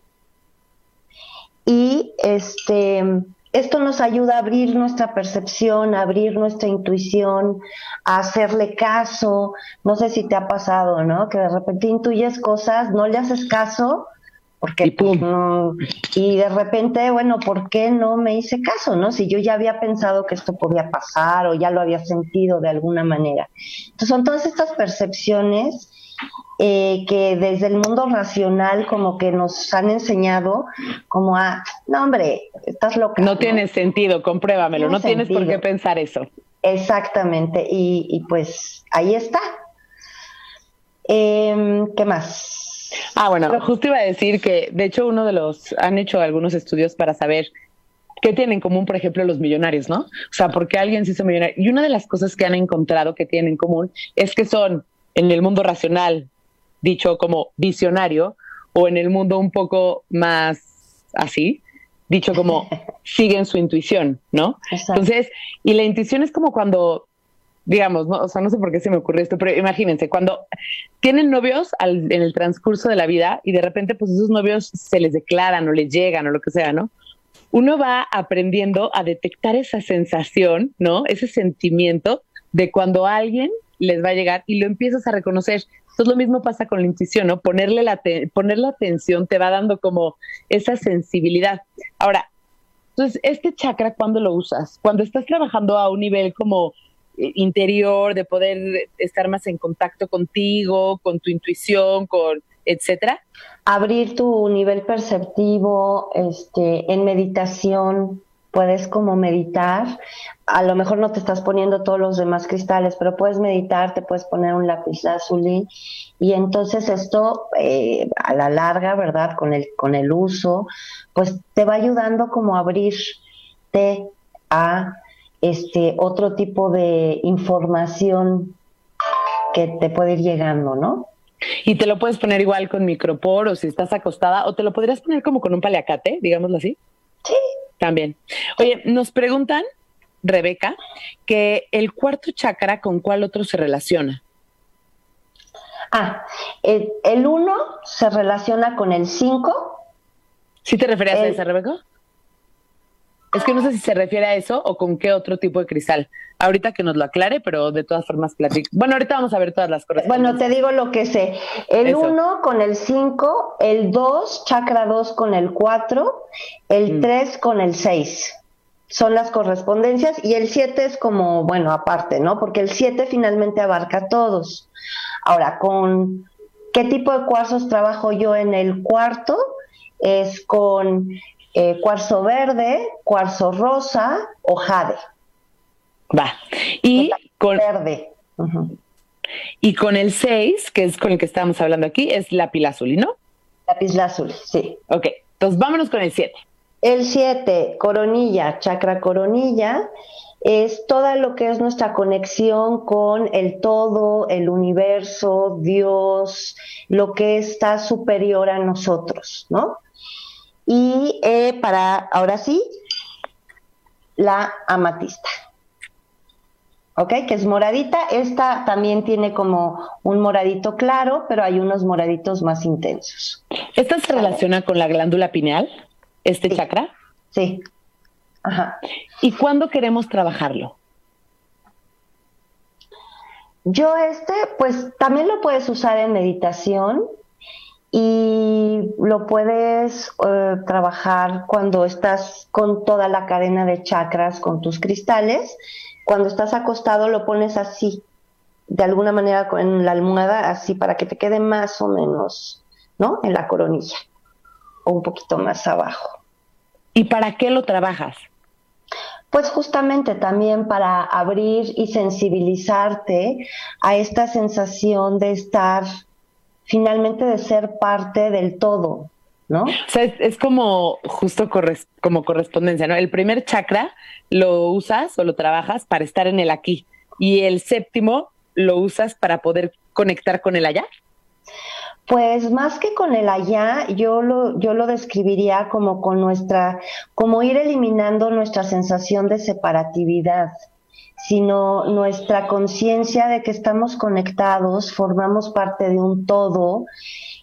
Speaker 2: y este esto nos ayuda a abrir nuestra percepción, a abrir nuestra intuición, a hacerle caso. No sé si te ha pasado, ¿no? Que de repente intuyes cosas, no le haces caso, porque y, pues, y de repente, bueno, ¿por qué no me hice caso, no? Si yo ya había pensado que esto podía pasar o ya lo había sentido de alguna manera. Entonces son todas estas percepciones eh, que desde el mundo racional como que nos han enseñado como a, no hombre, estás loca.
Speaker 1: No, tiene sentido, compruébamelo, no, tienes por qué pensar eso.
Speaker 2: Exactamente, y, pues ahí está. Em, ¿Qué más?
Speaker 1: Ah, bueno, justo iba a decir que de hecho uno de los, han hecho algunos estudios para saber qué tienen en común, por ejemplo, los millonarios, ¿no? O sea, porque alguien se hizo millonario. Y una de las cosas que han encontrado que tienen en común es que son en el mundo racional dicho como visionario, o en el mundo un poco más así, dicho como [LAUGHS] siguen su intuición, ¿no? Entonces, y la intuición es como cuando, digamos, ¿no? o sea, no sé por qué se me ocurre esto, pero imagínense, cuando tienen novios en el transcurso de la vida y de repente pues esos novios se les declaran o les llegan o lo que sea, ¿no? Uno va aprendiendo a detectar esa sensación, ¿no? Ese sentimiento de cuando alguien les va a llegar y lo empiezas a reconocer. Entonces lo mismo pasa con la intuición, ¿no? Ponerle la, ponerle atención te va dando como esa sensibilidad. Ahora, entonces, este chakra, ¿cuándo lo usas? Cuando estás trabajando a un nivel como eh, interior, de poder estar más en contacto contigo, con tu intuición, con etcétera.
Speaker 2: Abrir tu nivel perceptivo, este, en meditación, puedes como meditar. A lo mejor no te estás poniendo todos los demás cristales, pero puedes meditar, te puedes poner un lápiz azulín y entonces esto eh, a la larga, ¿verdad? Con el, con el uso, pues te va ayudando como a abrirte a este otro tipo de información que te puede ir llegando, ¿no?
Speaker 1: Y te lo puedes poner igual con micropor o si estás acostada, o te lo podrías poner como con un paliacate, digámoslo así. También. Oye, nos preguntan, Rebeca, que el cuarto chakra con cuál otro se relaciona.
Speaker 2: Ah, el uno se relaciona con el cinco.
Speaker 1: ¿Sí te referías a esa, Rebeca? Es que no sé si se refiere a eso o con qué otro tipo de cristal. Ahorita que nos lo aclare, pero de todas formas platico. Bueno, ahorita vamos a ver todas las cosas.
Speaker 2: Bueno, te digo lo que sé. El 1 con el 5, el 2, chakra 2 con el 4, el 3 mm. con el 6. Son las correspondencias y el 7 es como, bueno, aparte, ¿no? Porque el 7 finalmente abarca a todos. Ahora, ¿con qué tipo de cuarzos trabajo yo en el cuarto? Es con eh, cuarzo verde, cuarzo rosa o jade.
Speaker 1: Va. Y con
Speaker 2: verde.
Speaker 1: Y con el 6, que es con el que estábamos hablando aquí, es lápiz azul, ¿no?
Speaker 2: Lápiz azul, sí.
Speaker 1: Ok, entonces vámonos con el 7.
Speaker 2: El 7, coronilla, chakra coronilla, es todo lo que es nuestra conexión con el todo, el universo, Dios, lo que está superior a nosotros, ¿no? Y eh, para, ahora sí, la amatista. ¿ok? Que es moradita. Esta también tiene como un moradito claro, pero hay unos moraditos más intensos.
Speaker 1: ¿Esta se relaciona con la glándula pineal, este chakra?
Speaker 2: Sí. Ajá.
Speaker 1: ¿Y cuándo queremos trabajarlo?
Speaker 2: Yo este, pues también lo puedes usar en meditación y lo puedes eh, trabajar cuando estás con toda la cadena de chakras, con tus cristales cuando estás acostado lo pones así, de alguna manera en la almohada, así para que te quede más o menos, ¿no? En la coronilla o un poquito más abajo.
Speaker 1: ¿Y para qué lo trabajas?
Speaker 2: Pues justamente también para abrir y sensibilizarte a esta sensación de estar, finalmente de ser parte del todo, ¿no?
Speaker 1: O sea, es, como justo como correspondencia, ¿no? El primer chakra lo usas o lo trabajas para estar en el aquí y el séptimo lo usas para poder conectar con el allá.
Speaker 2: Pues más que con el allá, yo lo, yo lo describiría como con nuestra, como ir eliminando nuestra sensación de separatividad, sino nuestra conciencia de que estamos conectados, formamos parte de un todo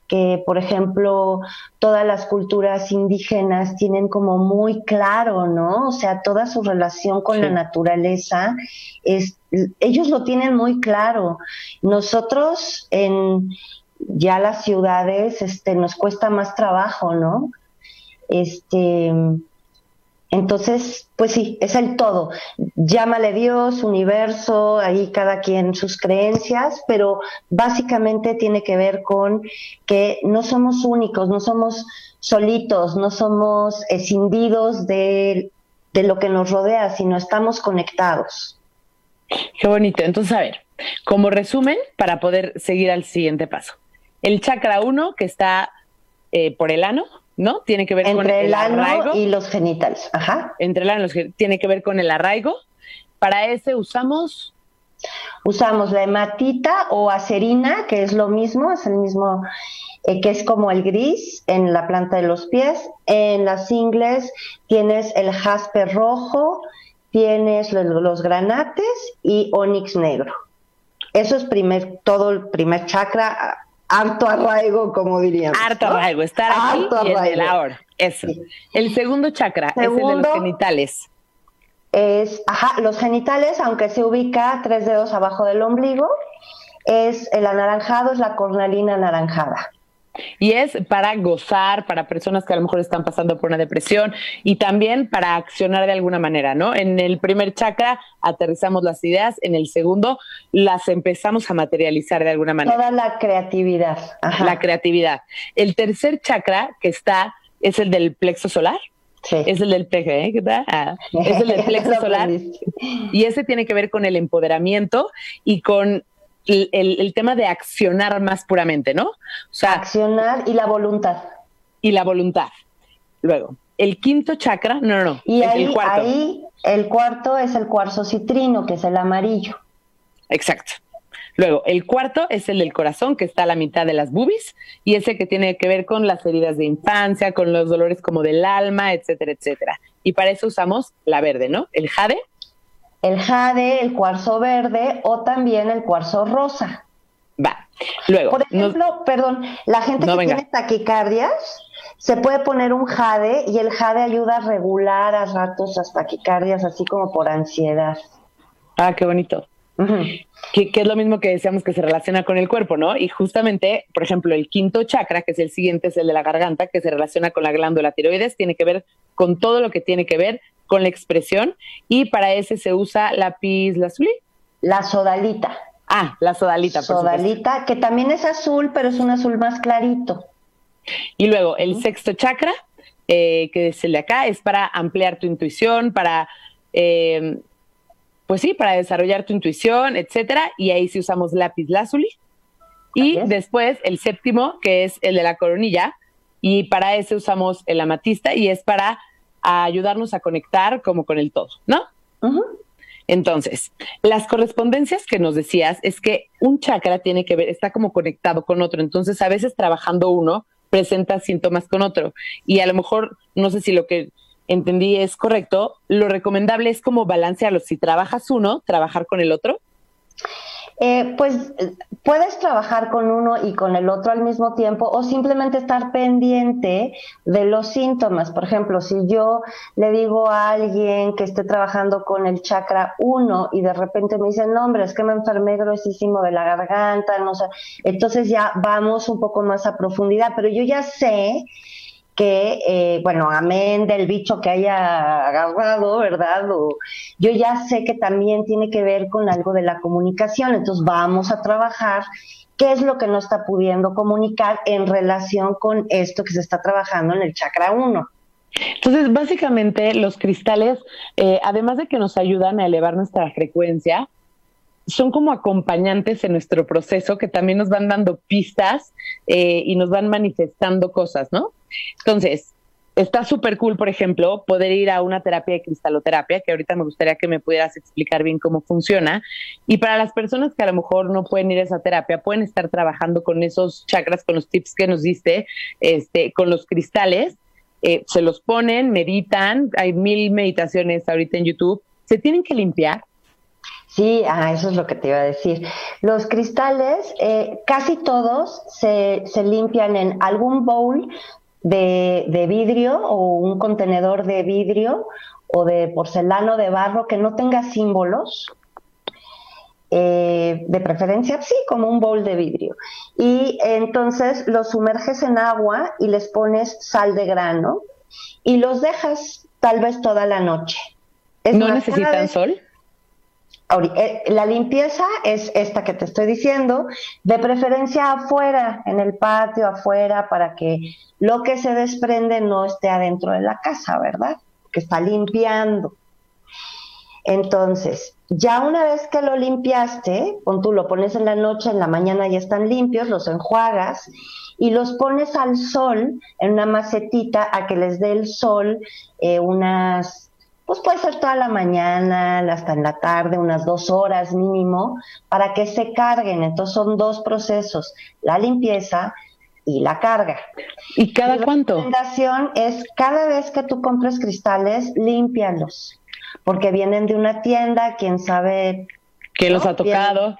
Speaker 2: que, por ejemplo, todas las culturas indígenas tienen como muy claro, ¿no? O sea, toda su relación con la naturaleza, es, ellos lo tienen muy claro. Nosotros en ya las ciudades, este, nos cuesta más trabajo, ¿no? Este, entonces, pues sí, es el todo. Llámale Dios, universo, ahí cada quien sus creencias, pero básicamente tiene que ver con que no somos únicos, no somos solitos, no somos escindidos de, de lo que nos rodea, sino estamos conectados.
Speaker 1: Qué bonito. Entonces, a ver, como resumen, para poder seguir al siguiente paso. El chakra 1, que está eh, por el ano, ¿no? Tiene que ver
Speaker 2: con
Speaker 1: el,
Speaker 2: arraigo. y los genitales, ajá.
Speaker 1: Entre el ano y los tiene que ver con el arraigo. Para ese usamos
Speaker 2: Usamos la hematita o acerina, que es lo mismo, es el mismo, eh, que es como el gris en la planta de los pies. En las ingles tienes el jaspe rojo, tienes los, granates y onix negro. Eso es primer, todo el primer chakra, harto arraigo, como diríamos.
Speaker 1: Harto arraigo, estar aquí y en el ahora. Eso. El segundo chakra es el de los genitales.
Speaker 2: Es, ajá, los genitales, aunque se ubica tres dedos abajo del ombligo, es el anaranjado, es la cornalina anaranjada.
Speaker 1: Y es para gozar, para personas que a lo mejor están pasando por una depresión y también para accionar de alguna manera, ¿no? En el primer chakra aterrizamos las ideas, en el segundo las empezamos a materializar de alguna manera.
Speaker 2: Toda la creatividad.
Speaker 1: La creatividad. El tercer chakra que está es el del plexo solar. Sí. Es el del plexo, ¿eh? Ah, es el del [LAUGHS] plexo solar. Y ese tiene que ver con el empoderamiento y con el, tema de accionar más puramente, ¿no? O
Speaker 2: sea, accionar y la voluntad.
Speaker 1: Y la voluntad. Luego, el quinto chakra, no, no, no.
Speaker 2: Y ahí, el cuarto. ahí el cuarto es el cuarzo citrino, que es el amarillo.
Speaker 1: Exacto. Luego, el cuarto es el del corazón, que está a la mitad de las bubis, y ese que tiene que ver con las heridas de infancia, con los dolores como del alma, etcétera, etcétera. Y para eso usamos la verde, ¿no? El jade,
Speaker 2: el jade, el cuarzo verde o también el cuarzo rosa.
Speaker 1: Va. Luego.
Speaker 2: Por ejemplo, perdón, la gente que tiene taquicardias se puede poner un jade y el jade ayuda a regular a ratos las taquicardias, así como por ansiedad.
Speaker 1: Ah, qué bonito. que, es lo mismo que decíamos que se relaciona con el cuerpo, ¿no? Y justamente, por ejemplo, el quinto chakra, que es el siguiente, es el de la garganta, que se relaciona con la glándula tiroides, tiene que ver con todo lo que tiene que ver con la expresión y para ese se usa lápiz lazuli.
Speaker 2: La sodalita.
Speaker 1: Ah, la sodalita.
Speaker 2: sodalita, que también es azul, pero es un azul más clarito.
Speaker 1: Y luego el sexto chakra, eh, que es el de acá, es para ampliar tu intuición, para, eh, pues sí, para desarrollar tu intuición, etcétera. Y ahí sí usamos lápiz lazuli. Y después el séptimo, que es el de la coronilla, y para ese usamos el amatista y es para a ayudarnos a conectar como con el todo, ¿no? Entonces, las correspondencias que nos decías es que un chakra tiene que ver, está como conectado con otro. Entonces, a veces trabajando uno presenta síntomas con otro. Y a lo mejor, no sé si lo que entendí es correcto, lo recomendable es como balancearlo. Si trabajas uno, trabajar con el otro.
Speaker 2: Eh, pues puedes trabajar con uno y con el otro al mismo tiempo o simplemente estar pendiente de los síntomas. Por ejemplo, si yo le digo a alguien que esté trabajando con el chakra 1 y de repente me dicen, no, hombre, es que me enfermé gruesísimo de la garganta, no sé, entonces ya vamos un poco más a profundidad, pero yo ya sé que, eh, bueno, amén del bicho que haya agarrado, ¿verdad? O, yo ya sé que también tiene que ver con algo de la comunicación, entonces vamos a trabajar qué es lo que no está pudiendo comunicar en relación con esto que se está trabajando en el chakra 1.
Speaker 1: Entonces, básicamente los cristales, eh, además de que nos ayudan a elevar nuestra frecuencia, son como acompañantes en nuestro proceso que también nos van dando pistas eh, y nos van manifestando cosas, ¿no? Entonces, está súper cool, por ejemplo, poder ir a una terapia de cristaloterapia, que ahorita me gustaría que me pudieras explicar bien cómo funciona. Y para las personas que a lo mejor no pueden ir a esa terapia, pueden estar trabajando con esos chakras, con los tips que nos diste, este, con los cristales. Eh, se los ponen, meditan, hay mil meditaciones ahorita en YouTube. Se tienen que limpiar,
Speaker 2: Sí, ah, eso es lo que te iba a decir. Los cristales, eh, casi todos se, se, limpian en algún bowl de, de, vidrio o un contenedor de vidrio o de porcelano de barro que no tenga símbolos. Eh, de preferencia, sí, como un bowl de vidrio. Y entonces los sumerges en agua y les pones sal de grano y los dejas tal vez toda la noche.
Speaker 1: ¿No necesitan sol?
Speaker 2: Eh, la limpieza es esta que te estoy diciendo, de preferencia afuera, en el patio, afuera, para que lo que se desprende no esté adentro de la casa, ¿verdad? Que está limpiando. Entonces, ya una vez que lo limpiaste, pon tú lo pones en la noche, en la mañana ya están limpios, los enjuagas y los pones al sol en una macetita a que les dé el sol eh, unas pues puede ser toda la mañana, hasta en la tarde, unas dos horas mínimo, para que se carguen. Entonces son dos procesos, la limpieza y la carga.
Speaker 1: ¿Y cada cuánto?
Speaker 2: La recomendación es cada vez que tú compres cristales, límpialos, porque vienen de una tienda, quién sabe.
Speaker 1: ¿Qué los ha tocado?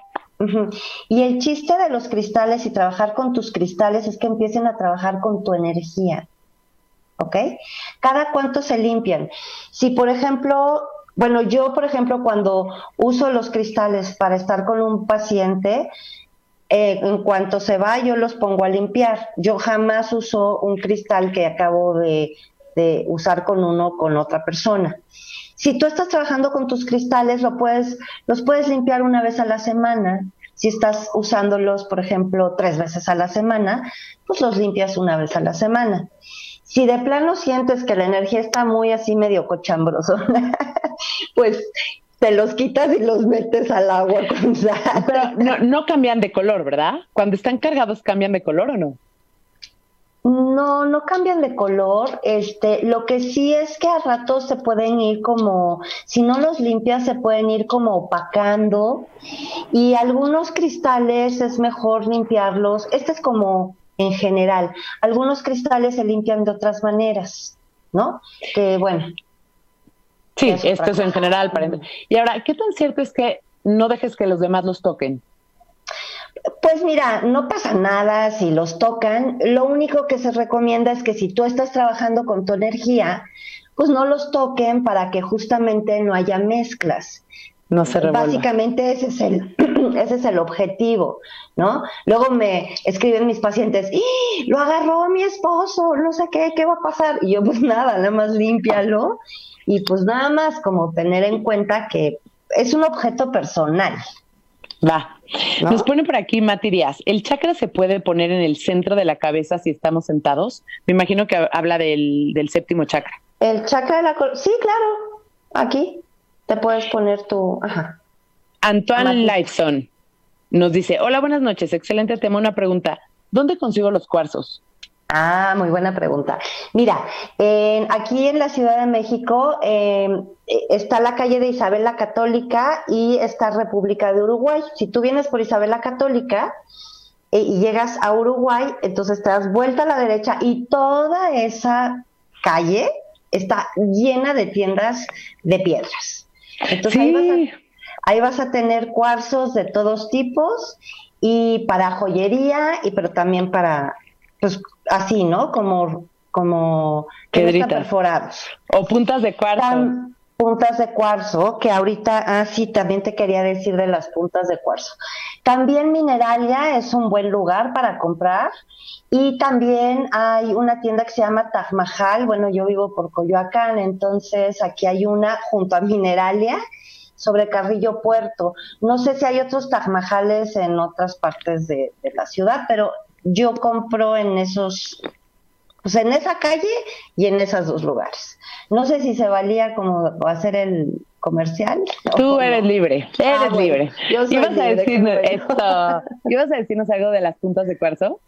Speaker 2: Y el chiste de los cristales y trabajar con tus cristales es que empiecen a trabajar con tu energía. ¿Ok? Cada cuánto se limpian. Si, por ejemplo, bueno, yo, por ejemplo, cuando uso los cristales para estar con un paciente, eh, en cuanto se va, yo los pongo a limpiar. Yo jamás uso un cristal que acabo de, de usar con uno con otra persona. Si tú estás trabajando con tus cristales, lo puedes, los puedes limpiar una vez a la semana. Si estás usándolos, por ejemplo, tres veces a la semana, pues los limpias una vez a la semana. Si de plano sientes que la energía está muy así medio cochambroso, [LAUGHS] pues te los quitas y los metes al agua con sal.
Speaker 1: Pero no, no cambian de color, ¿verdad? Cuando están cargados cambian de color o no?
Speaker 2: No, no cambian de color. Este, lo que sí es que a ratos se pueden ir como, si no los limpias, se pueden ir como opacando. Y algunos cristales es mejor limpiarlos. Este es como en general. Algunos cristales se limpian de otras maneras, ¿no? Que bueno.
Speaker 1: Sí, esto es en general. Y ahora, ¿qué tan cierto es que no dejes que los demás los toquen?
Speaker 2: Pues mira, no pasa nada si los tocan. Lo único que se recomienda es que si tú estás trabajando con tu energía, pues no los toquen para que justamente no haya mezclas.
Speaker 1: No se
Speaker 2: Básicamente ese es el [CLEARS THROAT] ese es el objetivo, ¿no? Luego me escriben mis pacientes, ¡Y, lo agarró mi esposo, no sé qué, ¿qué va a pasar? Y yo pues nada, nada más límpialo y pues nada más como tener en cuenta que es un objeto personal.
Speaker 1: Va. Nos pone por aquí Mati Díaz. ¿El chakra se puede poner en el centro de la cabeza si estamos sentados? Me imagino que habla del, del séptimo chakra.
Speaker 2: El chakra de la... Sí, claro. Aquí te puedes poner tu... Ajá.
Speaker 1: Antoine Lightson nos dice, hola, buenas noches, excelente tema, una pregunta, ¿dónde consigo los cuarzos?
Speaker 2: Ah, muy buena pregunta. Mira, aquí en la Ciudad de México em, está la calle de Isabel la Católica y está República de Uruguay. Si tú vienes por Isabel la Católica eh, y llegas a Uruguay, entonces te das vuelta a la derecha y toda esa calle está llena de tiendas de piedras. Entonces ahí vas a Ahí vas a tener cuarzos de todos tipos y para joyería y pero también para pues así, ¿no? Como como
Speaker 1: perforados. O puntas de cuarzo.
Speaker 2: puntas de cuarzo, que ahorita, ah, sí, también te quería decir de las puntas de cuarzo. También Mineralia es un buen lugar para comprar y también hay una tienda que se llama Taj Mahal, bueno, yo vivo por Coyoacán, entonces aquí hay una junto a Mineralia sobre Carrillo Puerto. No sé si hay otros tajmajales en otras partes de, la ciudad, pero yo compro en esos, pues en esa calle y en esos dos lugares. No sé si se valía como hacer el comercial.
Speaker 1: Tú eres libre, eres ah, libre. Yo soy ¿Ibas, a decirnos esto, ¿Ibas a decirnos algo de las puntas de cuarzo?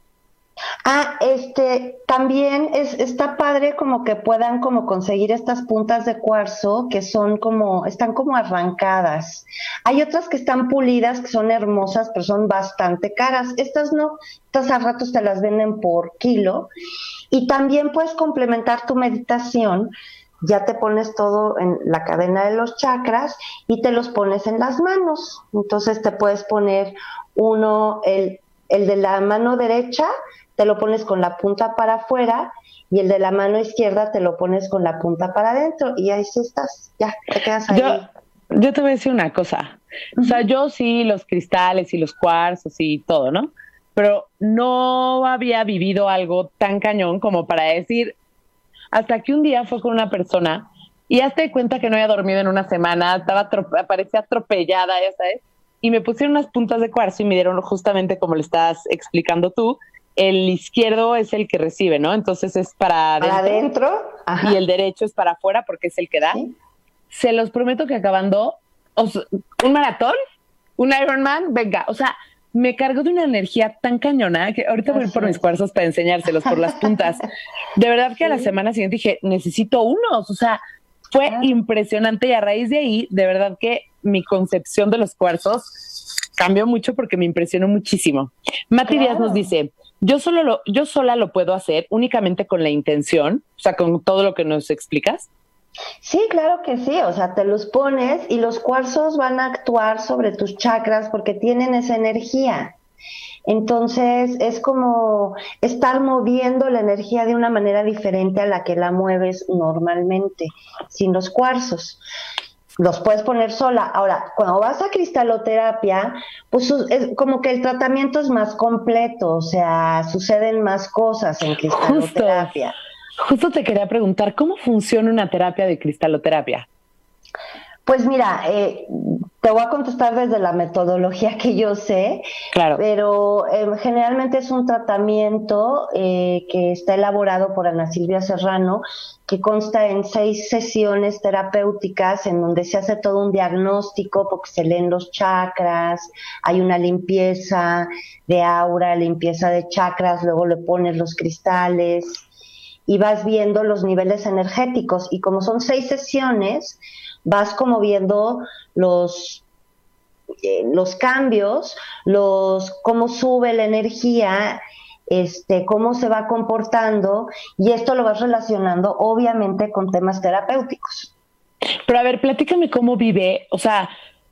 Speaker 2: Ah, este, también es, está padre como que puedan como conseguir estas puntas de cuarzo que son como, están como arrancadas. Hay otras que están pulidas, que son hermosas, pero son bastante caras. Estas no, estas a ratos te las venden por kilo. Y también puedes complementar tu meditación ya te pones todo en la cadena de los chakras y te los pones en las manos. Entonces te puedes poner uno, el, el de la mano derecha, te lo pones con la punta para afuera y el de la mano izquierda te lo pones con la punta para adentro y ahí sí estás, ya, te quedas ahí.
Speaker 1: Yo, te voy a decir una cosa, o sea, yo sí los cristales y los cuarzos y todo, ¿no? Pero no había vivido algo tan cañón como para decir, hasta que un día fue con una persona y hazte cuenta que no había dormido en una semana, estaba parecía atropellada, ya sabes, y me pusieron unas puntas de cuarzo y me dieron justamente como le estás explicando tú, el izquierdo es el que recibe, ¿no? Entonces es para
Speaker 2: adentro,
Speaker 1: y el derecho es para afuera porque es el que da. Se los prometo que acabando un maratón, un Ironman, venga, o sea, me cargo de una energía tan cañona que ahorita voy por mis cuarzos para enseñárselos por las puntas. [LAUGHS] De verdad que a la semana siguiente dije, necesito unos, o sea, Fue impresionante y a raíz de ahí, de verdad que mi concepción de los cuarzos cambió mucho porque me impresionó muchísimo. Mati Díaz nos dice, yo solo lo, yo sola lo puedo hacer únicamente con la intención, o sea, con todo lo que nos explicas.
Speaker 2: Sí, claro que sí, o sea, te los pones y los cuarzos van a actuar sobre tus chakras porque tienen esa energía. Entonces es como estar moviendo la energía de una manera diferente a la que la mueves normalmente, sin los cuarzos. Los puedes poner sola. Ahora, cuando vas a cristaloterapia, pues es como que el tratamiento es más completo, o sea, suceden más cosas en cristaloterapia.
Speaker 1: Justo, te quería preguntar, ¿cómo funciona una terapia de cristaloterapia?
Speaker 2: Pues mira, eh, te voy a contestar desde la metodología que yo sé,
Speaker 1: claro.
Speaker 2: pero eh, generalmente es un tratamiento eh, que está elaborado por Ana Silvia Serrano, que consta en seis sesiones terapéuticas en donde se hace todo un diagnóstico porque se leen los chakras, hay una limpieza de aura, limpieza de chakras, luego le pones los cristales y vas viendo los niveles energéticos y como son seis sesiones, vas como viendo los, eh, los cambios, los, cómo sube la energía, este, cómo se va comportando, y esto lo vas relacionando obviamente con temas terapéuticos.
Speaker 1: Pero a ver, platícame cómo vive, o sea,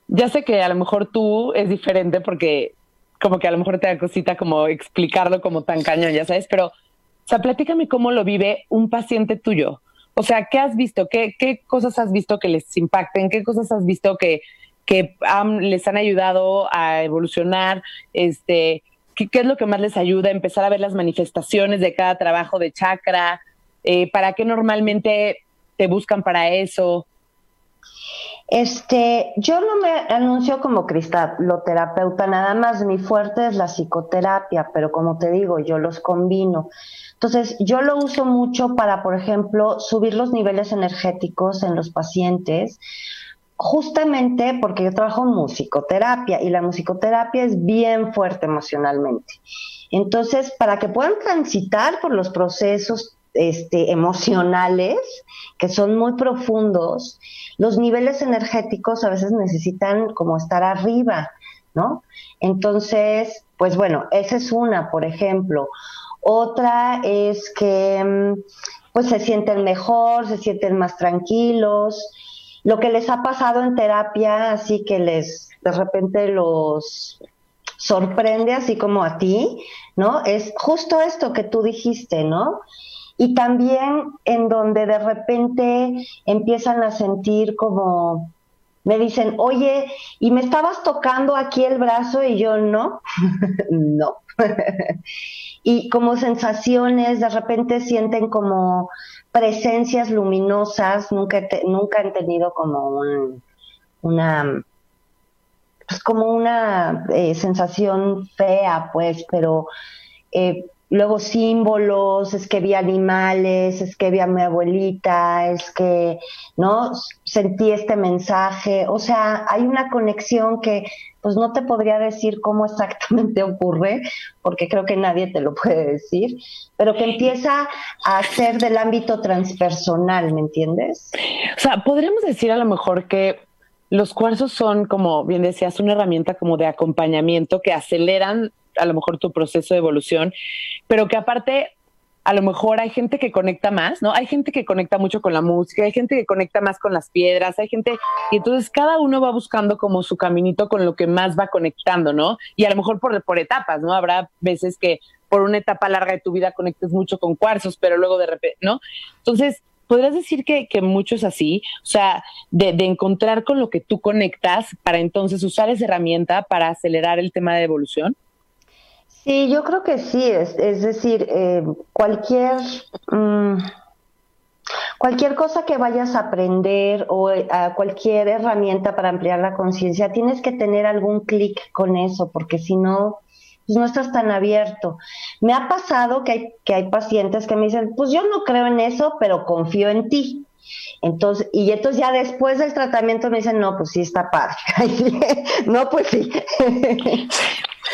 Speaker 1: ya sé que a lo mejor tú es diferente porque como que a lo mejor te da cosita como explicarlo como tan cañón, ya sabes, pero, o sea, platícame cómo lo vive un paciente tuyo. O sea, ¿qué has visto? ¿Qué, qué cosas has visto que les impacten? ¿Qué cosas has visto que, que les han ayudado a evolucionar? Este, ¿qué, es lo que más les ayuda? Empezar a ver las manifestaciones de cada trabajo de chakra. Eh, ¿Para qué normalmente te buscan para eso?
Speaker 2: Este, yo no me anuncio como cristaloterapeuta, nada más mi fuerte es la psicoterapia, pero como te digo, yo los combino. Entonces, yo lo uso mucho para, por ejemplo, subir los niveles energéticos en los pacientes, justamente porque yo trabajo en musicoterapia y la musicoterapia es bien fuerte emocionalmente. Entonces, para que puedan transitar por los procesos este, emocionales, que son muy profundos, los niveles energéticos a veces necesitan como estar arriba, ¿no? Entonces, pues bueno, esa es una, por ejemplo. Otra es que mm, pues se sienten mejor, se sienten más tranquilos. Lo que les ha pasado en terapia, así que les de repente los sorprende, así como a ti, ¿no? Es justo esto que tú dijiste, ¿no? Y también en donde de repente empiezan a sentir como, me dicen, oye, ¿y me estabas tocando aquí el brazo? Y yo no, [LAUGHS] no. [LAUGHS] y como sensaciones, de repente sienten como presencias luminosas, nunca, nunca han tenido como un, una, pues como una eh, sensación fea, pues, pero eh, luego símbolos, es que vi animales, es que vi a mi abuelita, es que, ¿no? Sentí este mensaje, o sea, hay una conexión que pues no te podría decir cómo exactamente [LAUGHS] ocurre, porque creo que nadie te lo puede decir, pero que empieza a ser del ámbito transpersonal, ¿me entiendes?
Speaker 1: O sea, podríamos decir a lo mejor que los cuarzos son, como bien decías, una herramienta como de acompañamiento que aceleran a lo mejor tu proceso de evolución, pero que aparte a lo mejor hay gente que conecta más, ¿no? Hay gente que conecta mucho con la música, hay gente que conecta más con las piedras, hay gente, y entonces cada uno va buscando como su caminito con lo que más va conectando, ¿no? Y a lo mejor por, por etapas, ¿no? Habrá veces que por una etapa larga de tu vida conectes mucho con cuarzos, pero luego de repente, ¿no? Entonces, ¿podrías decir que, que mucho es así? O sea, de, de encontrar con lo que tú conectas para entonces usar esa herramienta para acelerar el tema de evolución.
Speaker 2: Sí, yo creo que sí, es, es decir, eh, cualquier, mm, cualquier cosa que vayas a aprender o eh, a cualquier herramienta para ampliar la conciencia, tienes que tener algún clic con eso, porque si no, pues no estás tan abierto. Me ha pasado que hay, que hay pacientes que me dicen, pues yo no creo en eso, pero confío en ti. Entonces, y entonces ya después del tratamiento me dicen, no, pues sí está padre. [LAUGHS] no, pues sí. [LAUGHS]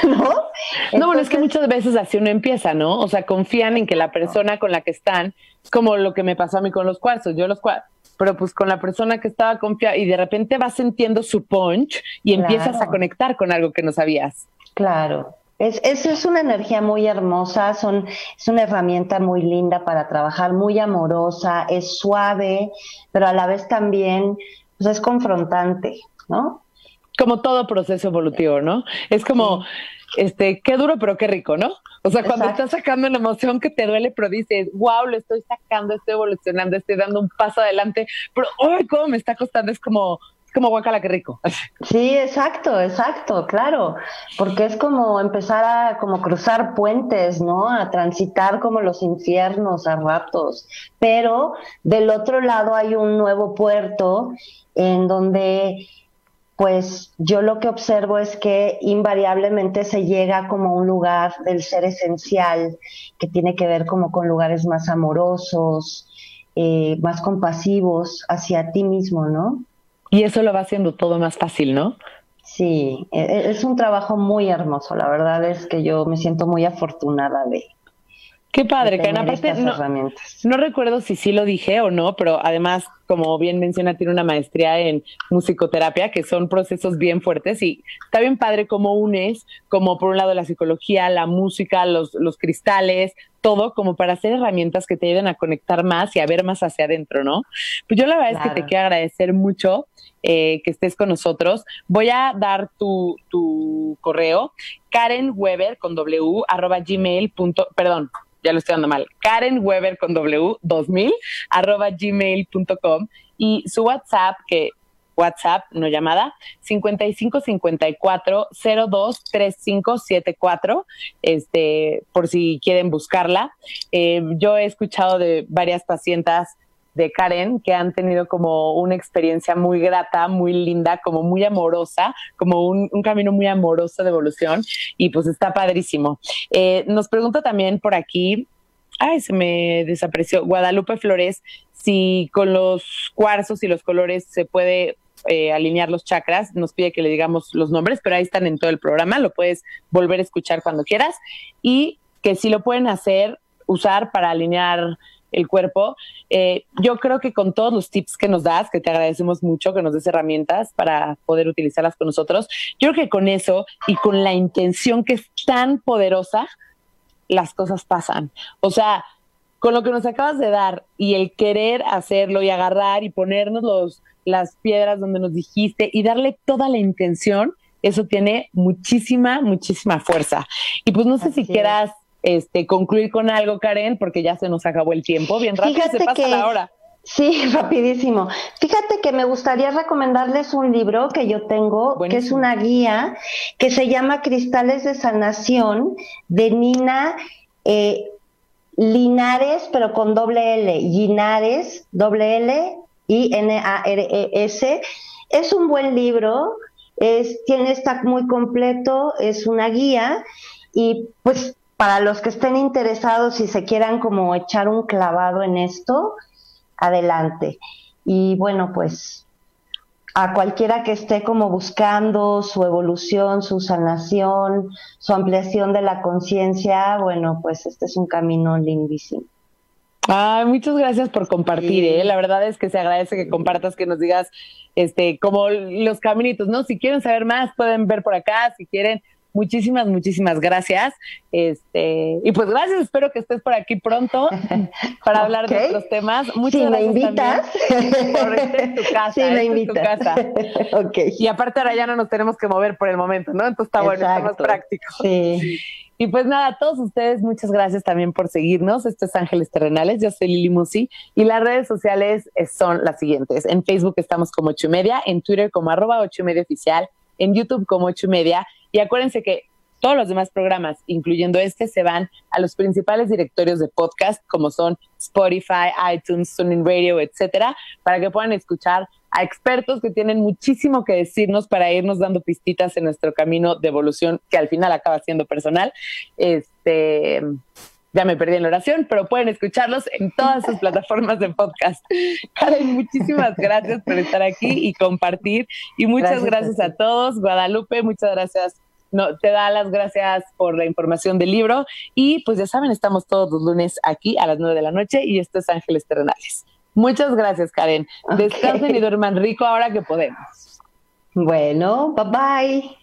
Speaker 1: ¿No? no, bueno, es que muchas veces así uno empieza, ¿no? O sea, confían en que la persona con la que están, es como lo que me pasó a mí con los cuarzos. Yo los cuarzos, pero pues con la persona que estaba confiada y de repente vas sintiendo su punch y empiezas a conectar con algo que no sabías.
Speaker 2: Claro. Es, es, es, una energía muy hermosa, son, es una herramienta muy linda para trabajar, muy amorosa, es suave, pero a la vez también pues, es confrontante, ¿no?
Speaker 1: Como todo proceso evolutivo, ¿no? Es como, este, qué duro, pero qué rico, ¿no? O sea, cuando estás sacando una emoción que te duele, pero dices, wow, lo estoy sacando, estoy evolucionando, estoy dando un paso adelante, pero, ¡ay, cómo me está costando! Es como, como guacala, qué rico.
Speaker 2: Sí, exacto, exacto, claro, porque es como empezar a como cruzar puentes, ¿no? A transitar como los infiernos a ratos, pero del otro lado hay un nuevo puerto en donde pues yo lo que observo es que invariablemente se llega como a un lugar del ser esencial que tiene que ver como con lugares más amorosos, eh, más compasivos hacia ti mismo, ¿no?
Speaker 1: Y eso lo va haciendo todo más fácil, ¿no?
Speaker 2: Sí, e, e, es un trabajo muy hermoso. La verdad es que yo me siento muy afortunada de,
Speaker 1: Qué padre, que aparte no, no, recuerdo si sí lo dije o no, pero además, como bien menciona, tiene una maestría en musicoterapia, que son procesos bien fuertes y está bien padre cómo unes, como por un lado la psicología, la música, los, los cristales, todo como para hacer herramientas que te ayuden a conectar más y a ver más hacia adentro, ¿no? Pues yo la verdad es que te quiero agradecer mucho eh, que estés con nosotros. Voy a dar tu, tu correo, Karen Weber con W, arroba gmail. Punto, perdón, ya lo estoy dando mal, Karen Weber con W 2000 arroba gmail.com y su WhatsApp que WhatsApp, no llamada, 5554 023574, este, por si quieren buscarla. Eh, yo he escuchado de varias pacientes de Karen que han tenido como una experiencia muy grata, muy linda, como muy amorosa, como un, camino muy amoroso de evolución y pues está padrísimo. Eh, nos pregunta también por aquí, ay, se me desapareció, Guadalupe Flores, si con los cuarzos y los colores se puede eh, alinear los chakras, nos pide que le digamos los nombres, pero ahí están en todo el programa, lo puedes volver a escuchar cuando quieras y que si lo pueden hacer, usar para alinear el cuerpo. Eh, yo creo que con todos los tips que nos das, que te agradecemos mucho, que nos des herramientas para poder utilizarlas con nosotros, yo creo que con eso y con la intención que es tan poderosa, las cosas pasan. O sea, con lo que nos acabas de dar y el querer hacerlo y agarrar y ponernos los, las piedras donde nos dijiste y darle toda la intención, eso tiene muchísima, muchísima fuerza. Y pues no sé si quieras este, concluir con algo, Karen, porque ya se nos acabó el tiempo. Bien rápido se pasa la hora.
Speaker 2: Sí, [LAUGHS] rapidísimo. Fíjate que me gustaría recomendarles un libro que yo tengo, que es una guía que se llama Cristales de Sanación de Nina eh, Linares, pero con doble L, Linares, doble L, I-N-A-R-E-S. Es un buen libro, es, tiene, está muy completo, es una guía y pues para los que estén interesados y se quieran como echar un clavado en esto, adelante. Y bueno, pues a cualquiera que esté como buscando su evolución, su sanación, su ampliación de la conciencia, bueno, pues este es un camino lindísimo.
Speaker 1: Ay, muchas gracias por compartir, ¿eh? La verdad es que se agradece que compartas, que nos digas, este, como los caminitos, ¿no? Si quieren saber más, pueden ver por acá, si quieren Muchísimas, muchísimas gracias. Este, y pues gracias, espero que estés por aquí pronto [LAUGHS] para hablar de otros temas.
Speaker 2: Muchas
Speaker 1: sí,
Speaker 2: gracias me invitas.
Speaker 1: por tu [LAUGHS] casa.
Speaker 2: Sí, me invitas.
Speaker 1: Tu casa. [LAUGHS] okay. Y aparte ahora ya no nos tenemos que mover por el momento, ¿no? Entonces está bueno, está más práctico.
Speaker 2: Sí.
Speaker 1: Y pues nada, a todos ustedes, muchas gracias también por seguirnos. Esto es Ángeles Terrenales, yo soy Lili Musi y las redes sociales son las siguientes. En Facebook estamos como ocho media, en Twitter como arroba ocho media oficial, en YouTube como ocho media y acuérdense que todos los demás programas, incluyendo este, se van a los principales directorios de podcast, como son Spotify, iTunes, Tuning Radio, etcétera, para que puedan escuchar a expertos que tienen muchísimo que decirnos para irnos dando pistitas en nuestro camino de evolución, que al final acaba siendo personal. Este ya me perdí en la oración, pero pueden escucharlos en todas sus [LAUGHS] plataformas de podcast. Karen, muchísimas gracias por estar aquí y compartir. Y muchas gracias, a, todos. Guadalupe, muchas gracias. No, te da las gracias por la información del libro. Y pues ya saben, estamos todos los lunes aquí a las nueve de la noche y esto es Ángeles Terrenales. Muchas gracias, Karen. Descansen y duerman rico ahora que podemos.
Speaker 2: Bueno, bye bye.